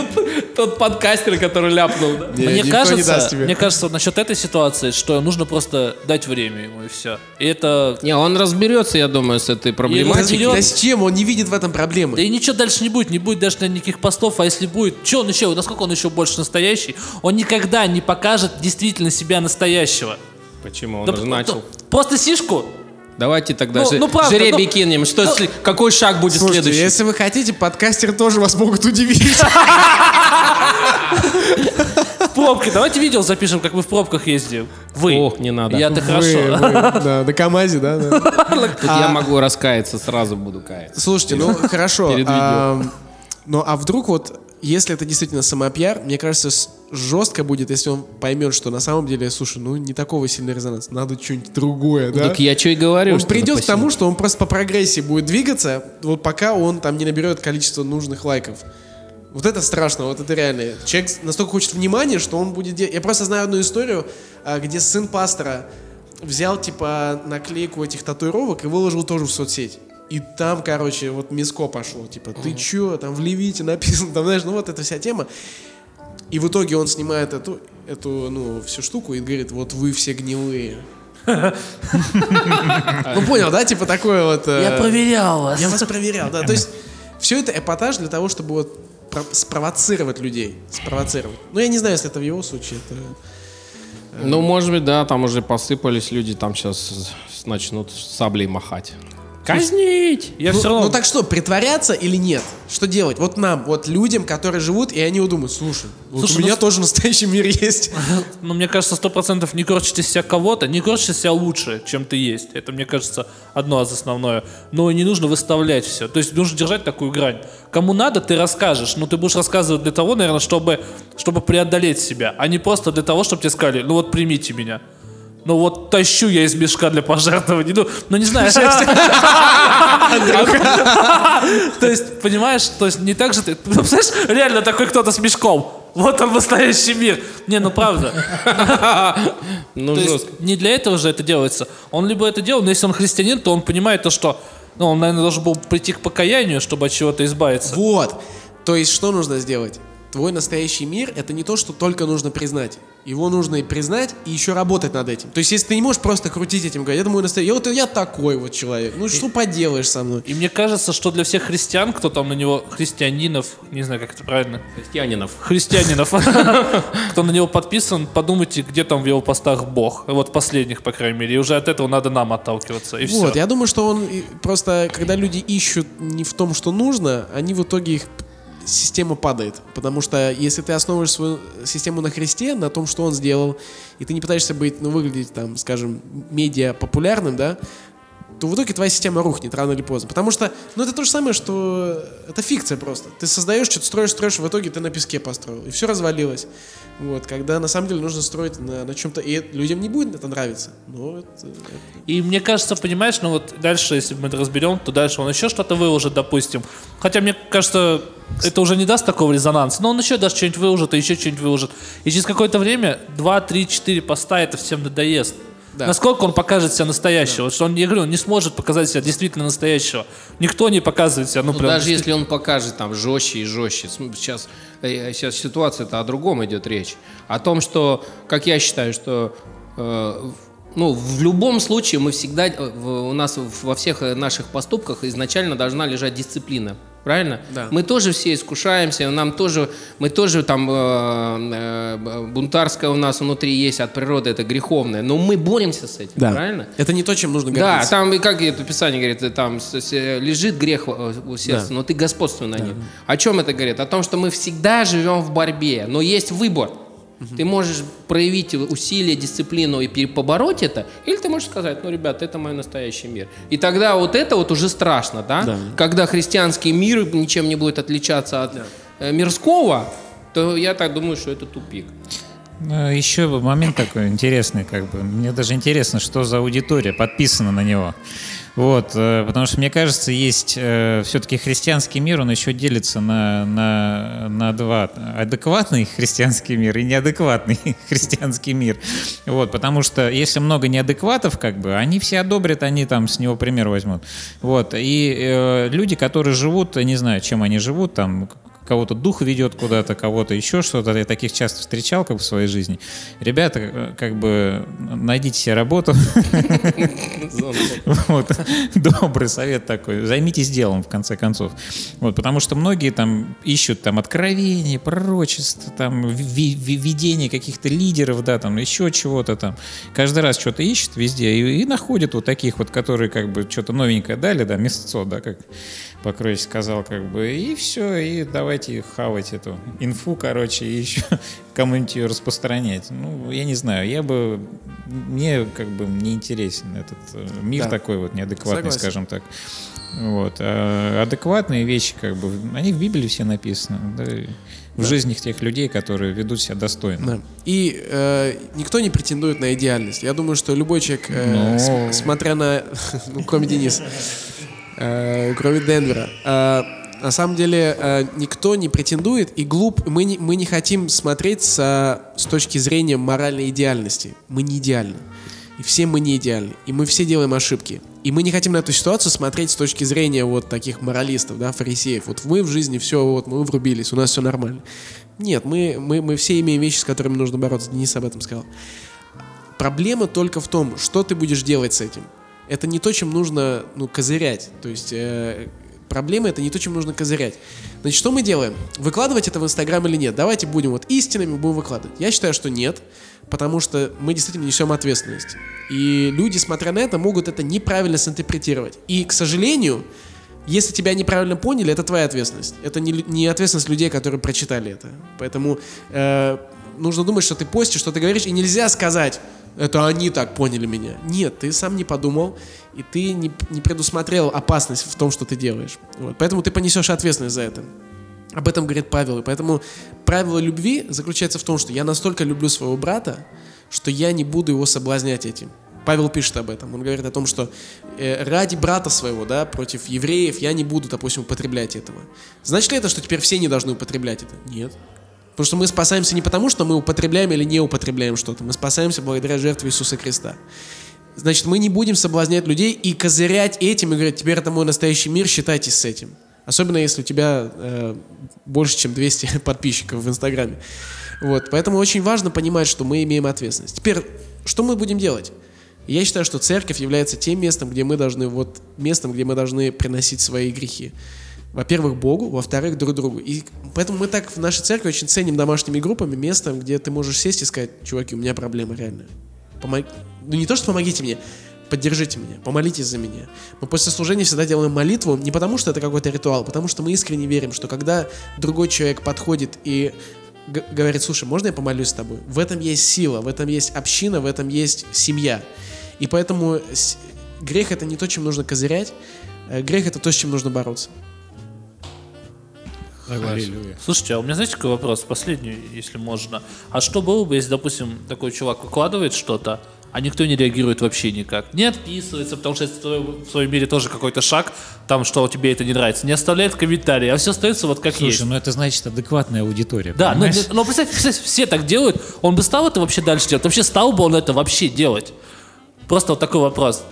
(laughs) тот подкастер, который ляпнул. да? Не, мне кажется, мне кажется, вот насчет этой ситуации, что нужно просто дать время ему и все. И это Не, он разберется, я думаю, с этой проблематикой. Да с чем? Он не видит в этом Да проблемы. и ничего дальше не будет, не будет даже никаких постов, а если будет, что он еще, насколько он еще больше настоящий, он никогда не покажет действительно себя настоящего. Почему? Он Да, начал. Просто сишку. Давайте тогда Ну, же- ну, правда, жеребий ну, кинем. Что, ну, сли- какой шаг будет Слушайте, следующий? если вы хотите, подкастеры тоже вас могут удивить. В пробке. Давайте видео запишем, как мы в пробках ездим. Вы. Ох, не надо. Я-то хорошо. вы, да, на КамАЗе, да? да. Тут я могу раскаяться, сразу буду каяться. Слушайте, ну хорошо. Перед видео. ам, Ну а вдруг вот, если это действительно самопиар, мне кажется, жестко будет, если он поймет, что на самом деле, слушай, ну не такого сильный резонанс, надо что-нибудь другое, да? Так я что и говорю. Он придет к тому, что он просто по прогрессии будет двигаться, вот пока он там не наберет количество нужных лайков. Вот это страшно, вот это реально. Человек настолько хочет внимания, что он будет делать... Я просто знаю одну историю, а, где сын пастора взял, типа, наклейку этих татуировок и выложил тоже в соцсеть. И там, короче, вот миско пошло. Типа, ты чё, там в Левите написано, там, знаешь, ну вот эта вся тема. И в итоге он снимает эту, эту, ну, всю штуку и говорит, вот вы все гнилые. (laughs) Ну понял, да, типа такое вот... э, Я проверял вас. Я вас проверял, да. То есть все это эпатаж для того, чтобы вот про- спровоцировать людей. Спровоцировать. Ну, я не знаю, если это в его случае. Это... Ну, может быть, да, там уже посыпались люди, там сейчас начнут саблей махать. Казнить! Я ну, все равно... ну так что, притворяться или нет? Что делать? Вот нам, вот людям, которые живут, и они вот думают, слушай, вот Слушай, у меня ну- тоже настоящий мир есть. (laughs) Ну, мне кажется, сто процентов не корчите себя кого-то, не корчите себя лучше, чем ты есть. Это, мне кажется, одно из основное. Но не нужно выставлять все. То есть нужно держать такую грань. Кому надо, ты расскажешь. Но ты будешь рассказывать для того, наверное, чтобы, чтобы преодолеть себя, а не просто для того, чтобы тебе сказали, ну вот примите меня. Ну вот тащу я из мешка для пожертвований. Ну, ну не знаю. (laughs) То есть, понимаешь, то есть не так же ты... Ну, Представляешь, реально такой кто-то с мешком. Вот он настоящий мир. Не, ну правда. Ну, жестко. не для этого же это делается. Он либо это делал, но если он христианин, то он понимает то, что ну, он, наверное, должен был прийти к покаянию, чтобы от чего-то избавиться. Вот. То есть, что нужно сделать? Твой настоящий мир — это не то, что только нужно признать. Его нужно и признать, и еще работать над этим. То есть, если ты не можешь просто крутить этим, говорить, это мой настоящий... Вот я такой вот человек. Ну, что поделаешь со мной? И мне кажется, что для всех христиан, кто там на него, христианинов, не знаю, как это правильно, Христианинов. христианинов, (laughs) кто на него подписан, подумайте, где там в его постах Бог. Вот последних, по крайней мере. И уже от этого надо нам отталкиваться. И Вот, я думаю, что он и- просто, когда люди ищут не в том, что нужно, они в итоге их система падает. Потому что если ты основываешь свою систему на Христе, на том, что он сделал, и ты не пытаешься быть, ну, выглядеть там, скажем, медиа популярным, да, то в итоге твоя система рухнет рано или поздно. Потому что, ну, это то же самое, что это фикция просто. Ты создаешь, что-то строишь, строишь, в итоге ты на песке построил. И все развалилось. Вот, когда на самом деле нужно строить на, на чем-то. И людям не будет это нравиться. Но это- это И мне кажется, понимаешь, ну вот дальше, если мы это разберем, то дальше он еще что-то выложит, допустим. Хотя мне кажется, это уже не даст такого резонанса. Но он еще даже что-нибудь выложит, и еще что-нибудь выложит. И через какое-то время 2, 3, 4 поста это всем надоест. Да. Насколько он покажет себя настоящего? Вот Что он, я говорю, он не сможет показать себя действительно настоящего. Никто не показывает себя, ну, Ну, прям. даже если он покажет там жестче и жестче. Сейчас, э, сейчас ситуация-то о другом идет речь. О том, что, как я считаю, что э, ну, в любом случае мы всегда, э, у нас во всех э, наших поступках изначально должна лежать дисциплина. Правильно? Да. Мы тоже все искушаемся, нам тоже, мы тоже там э, э, бунтарское у нас внутри есть от природы, это греховное, но мы боремся с этим, Да. правильно? Это не то, чем нужно Да, гордиться. там, и как это Писание говорит, э, там лежит грех у сердца, Да. но ты господствуй на нем. О чем это говорит? О том, что мы всегда живем в борьбе, но есть выбор. Ты можешь проявить усилия, дисциплину и побороть это, или ты можешь сказать, ну, ребят, это мой настоящий мир. И тогда вот это вот уже страшно, да? Да. Когда христианский мир ничем не будет отличаться от э, мирского, то я так думаю, что это тупик. Ну, Еще момент такой интересный, как бы. Мне даже интересно, что за аудитория подписана на него. Вот, э, потому что мне кажется, есть все-таки христианский мир, он еще делится на, на, на два. Адекватный христианский мир и неадекватный (laughs) христианский мир. Вот, потому что если много неадекватов, как бы, они все одобрят, они там с него пример возьмут. Вот, и э, люди, которые живут, не знаю, чем они живут, там, кого-то дух ведет куда-то, кого-то еще что-то. Я таких часто встречал как бы, в своей жизни. Ребята, э, как бы найдите себе работу. Вот. Добрый совет такой. Займитесь делом, в конце концов. Вот, потому что многие там ищут там откровения, пророчества, там ви- ви- видение каких-то лидеров, да, там еще чего-то там. Каждый раз что-то ищут везде и, и находят вот таких вот, которые как бы что-то новенькое дали, да, мясцо, да, как Покрович сказал, как бы, и все, и давайте хавать эту инфу, короче, и еще (laughs) кому-нибудь ее распространять. Ну, я не знаю, я бы, мне как бы не интересен этот э, мир Да. такой вот неадекватный, Согласен. скажем так. Вот. А адекватные вещи, как бы, они в Библии все написаны, да, в жизнях тех людей, которые ведут себя достойно. Да. И э, никто не претендует на идеальность. Я думаю, что любой человек, э, Ну. см- смотря на... (laughs) ну, кроме Дениса, э, кроме Денвера, э, на самом деле э, никто не претендует и глуп. Мы не, мы не хотим смотреть со, с точки зрения моральной идеальности. Мы не идеальны. И все мы не идеальны. И мы все делаем ошибки. И мы не хотим на эту ситуацию смотреть с точки зрения вот таких моралистов, да, фарисеев. Вот мы в жизни все, вот мы врубились, у нас все нормально. Нет, мы, мы, мы все имеем вещи, с которыми нужно бороться. Денис об этом сказал. Проблема только в том, что ты будешь делать с этим. Это не то, чем нужно ну, козырять. То есть э, проблема это не то, чем нужно козырять. Значит, что мы делаем? Выкладывать это в Инстаграм или нет? Давайте будем вот истинными, будем выкладывать. Я считаю, что нет, потому что мы действительно несем ответственность. И люди, смотря на это, могут это неправильно синтерпретировать. И, к сожалению, если тебя неправильно поняли, это твоя ответственность. Это не, не ответственность людей, которые прочитали это. Поэтому э, нужно думать, что ты постишь, что ты говоришь, и нельзя сказать, это они так поняли меня. Нет, ты сам не подумал, и ты не, не предусмотрел опасность в том, что ты делаешь. Вот. Поэтому ты понесешь ответственность за это. Об этом говорит Павел. И поэтому правило любви заключается в том, что я настолько люблю своего брата, что я не буду его соблазнять этим. Павел пишет об этом. Он говорит о том, что э, ради брата своего, да, против евреев я не буду, допустим, употреблять этого. Значит ли это, что теперь все не должны употреблять это? Нет. Потому что мы спасаемся не потому, что мы употребляем или не употребляем что-то. Мы спасаемся благодаря жертве Иисуса Христа. Значит, мы не будем соблазнять людей и козырять этим и говорить, теперь это мой настоящий мир, считайтесь с этим. Особенно если у тебя э, больше, чем 200 (laughs) подписчиков в Инстаграме. Вот, поэтому очень важно понимать, что мы имеем ответственность. Теперь, что мы будем делать? Я считаю, что церковь является тем местом, где мы должны, вот местом, где мы должны приносить свои грехи. Во-первых, Богу, во-вторых, друг другу. И поэтому мы так в нашей церкви очень ценим домашними группами, местом, где ты можешь сесть и сказать, чуваки, у меня проблема реальная. Помог... Ну не то, что помогите мне, поддержите меня, помолитесь за меня. Мы после служения всегда делаем молитву не потому, что это какой-то ритуал, потому что мы искренне верим, что когда другой человек подходит и говорит, слушай, можно я помолюсь с тобой? В этом есть сила, в этом есть община, в этом есть семья. И поэтому грех это не то, чем нужно козырять, э, грех это то, с чем нужно бороться. Согласен. Слушайте, а у меня, знаете, какой вопрос? Последний, если можно. А что было бы, если, допустим, такой чувак выкладывает что-то, а никто не реагирует вообще никак. Не отписывается, потому что это в своем мире тоже какой-то шаг, там, что тебе это не нравится. Не оставляет комментарии, а все остается вот как Слушай, есть. ну это значит адекватная аудитория. Да, но, понимаешь? но представь, представь, все так делают, он бы стал это вообще дальше делать? Вообще стал бы он это вообще делать? Просто вот такой вопрос.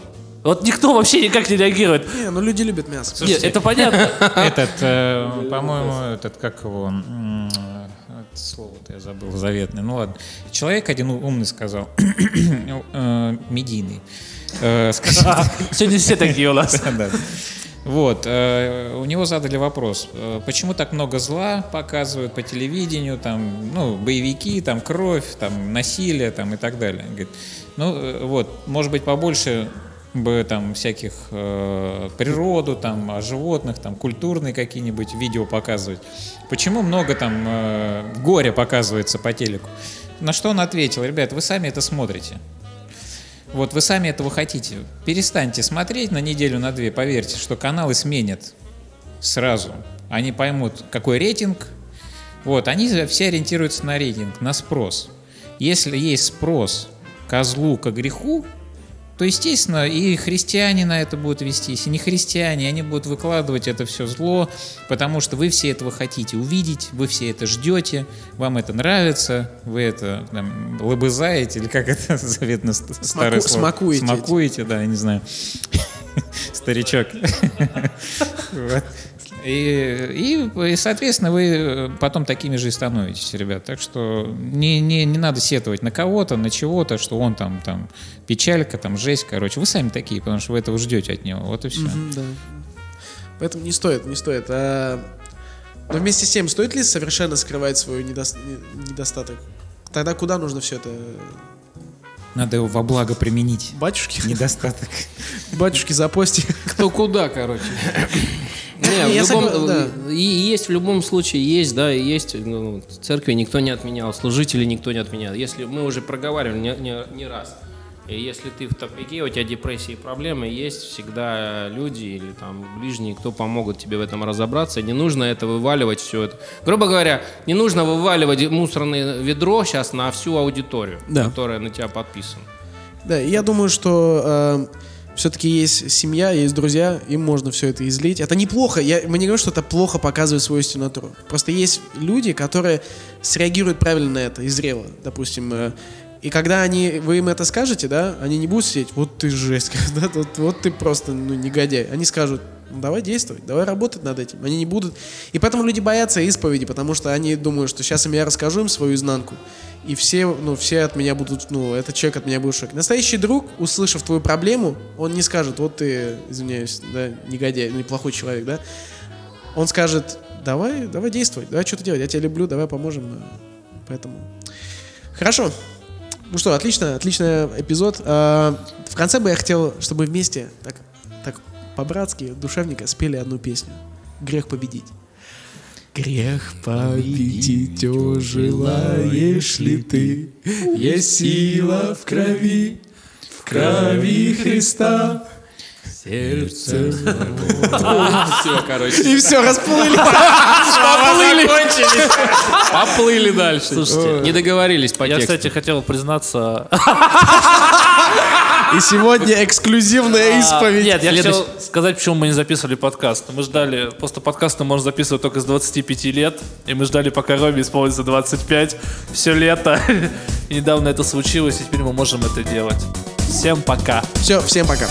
Вот никто вообще никак не реагирует. Не, ну люди любят мясо. Нет, это понятно. Этот, э, по-моему, этот, как его, это слово-то я забыл, заветный. Ну ладно. Человек один умный сказал, (coughs) э, медийный, э, сказал, Сегодня все такие у нас. (laughs) Вот, э, у него задали вопрос, э, почему так много зла показывают по телевидению, там, ну, боевики, там, кровь, там, насилие, там, и так далее. Говорит, ну, э, вот, может быть, побольше бы там всяких э, природу, там, о животных, там, культурные какие-нибудь видео показывать. Почему много там э, горя показывается по телеку? На что он ответил, ребят, вы сами это смотрите. Вот вы сами этого хотите. Перестаньте смотреть на неделю, на две, поверьте, что каналы сменят сразу. Они поймут, какой рейтинг. Вот, они все ориентируются на рейтинг, на спрос. Если есть спрос козлу, к греху, то, естественно, и христиане на это будут вестись, и не христиане, они будут выкладывать это все зло, потому что вы все этого хотите увидеть, вы все это ждете, вам это нравится, вы это там, лобызаете, или как (laughs) это заветно ст- старое слово? смакуете. Смакуете, да, я не знаю. (laughs) Старичок. (laughs) И, и, и, соответственно, вы потом такими же и становитесь, ребят. Так что не, не, не надо сетовать на кого-то, на чего-то, что он там, там печалька, там жесть, короче. Вы сами такие, потому что вы этого ждете от него. Вот и все. Мгм, да. Поэтому не стоит, не стоит. А... Но вместе с тем, стоит ли совершенно скрывать свой недос- не- недостаток? Тогда куда нужно все это? Надо его во благо применить. Батюшки? Недостаток. Батюшки, запости. Кто куда, короче. Не, в (laughs) любом- согла- и есть в любом случае, есть, да, и есть. Ну, церкви никто не отменял, служителей никто не отменял. Если мы уже проговаривали не, не- не раз. И если ты в тупике, у тебя депрессия и проблемы, есть всегда люди или там ближние, кто помогут тебе в этом разобраться. Не нужно это вываливать все это. Грубо говоря, не нужно вываливать мусорное ведро сейчас на всю аудиторию, Да. которая на тебя подписана. Да, я думаю, что все-таки есть семья, есть друзья, им можно все это излить. Это неплохо, я, мы не говорим, что это плохо показывает свою истинную натуру. Просто есть люди, которые среагируют правильно на это и зрело. Допустим, э, И когда они, вы им это скажете, да, они не будут сидеть, вот ты жесть, (laughs) да, вот, вот ты просто, ну, негодяй. Они скажут, ну, давай действовать, давай работать над этим. Они не будут... И поэтому люди боятся исповеди, потому что они думают, что сейчас им я расскажу им свою изнанку, и все, ну, все от меня будут, ну, этот человек от меня будет в шоке. Настоящий друг, услышав твою проблему, он не скажет, вот ты, извиняюсь, да, негодяй, ну, неплохой человек, да. Он скажет, давай, давай действовать, давай что-то делать, я тебя люблю, давай поможем. Поэтому... Хорошо. Ну что, отлично, отличный эпизод. А, В конце бы я хотел, чтобы вместе, так, так по-братски, душевненько спели одну песню. «Грех победить». Грех победить, о, желаешь ли ты? Есть сила в крови, в крови Христа. Сердце Все, короче. И все, расплыли. Поплыли. Поплыли дальше. Слушайте, не договорились по Я, кстати, хотел признаться... И сегодня эксклюзивная исповедь. Нет, я хотел сказать, почему мы не записывали подкаст. Мы ждали, просто подкасты можно записывать только с 25 лет, и мы ждали, пока Роме исполнится 25, все лето. (laughs) Недавно это случилось, и теперь мы можем это делать. Всем пока. Все, всем пока.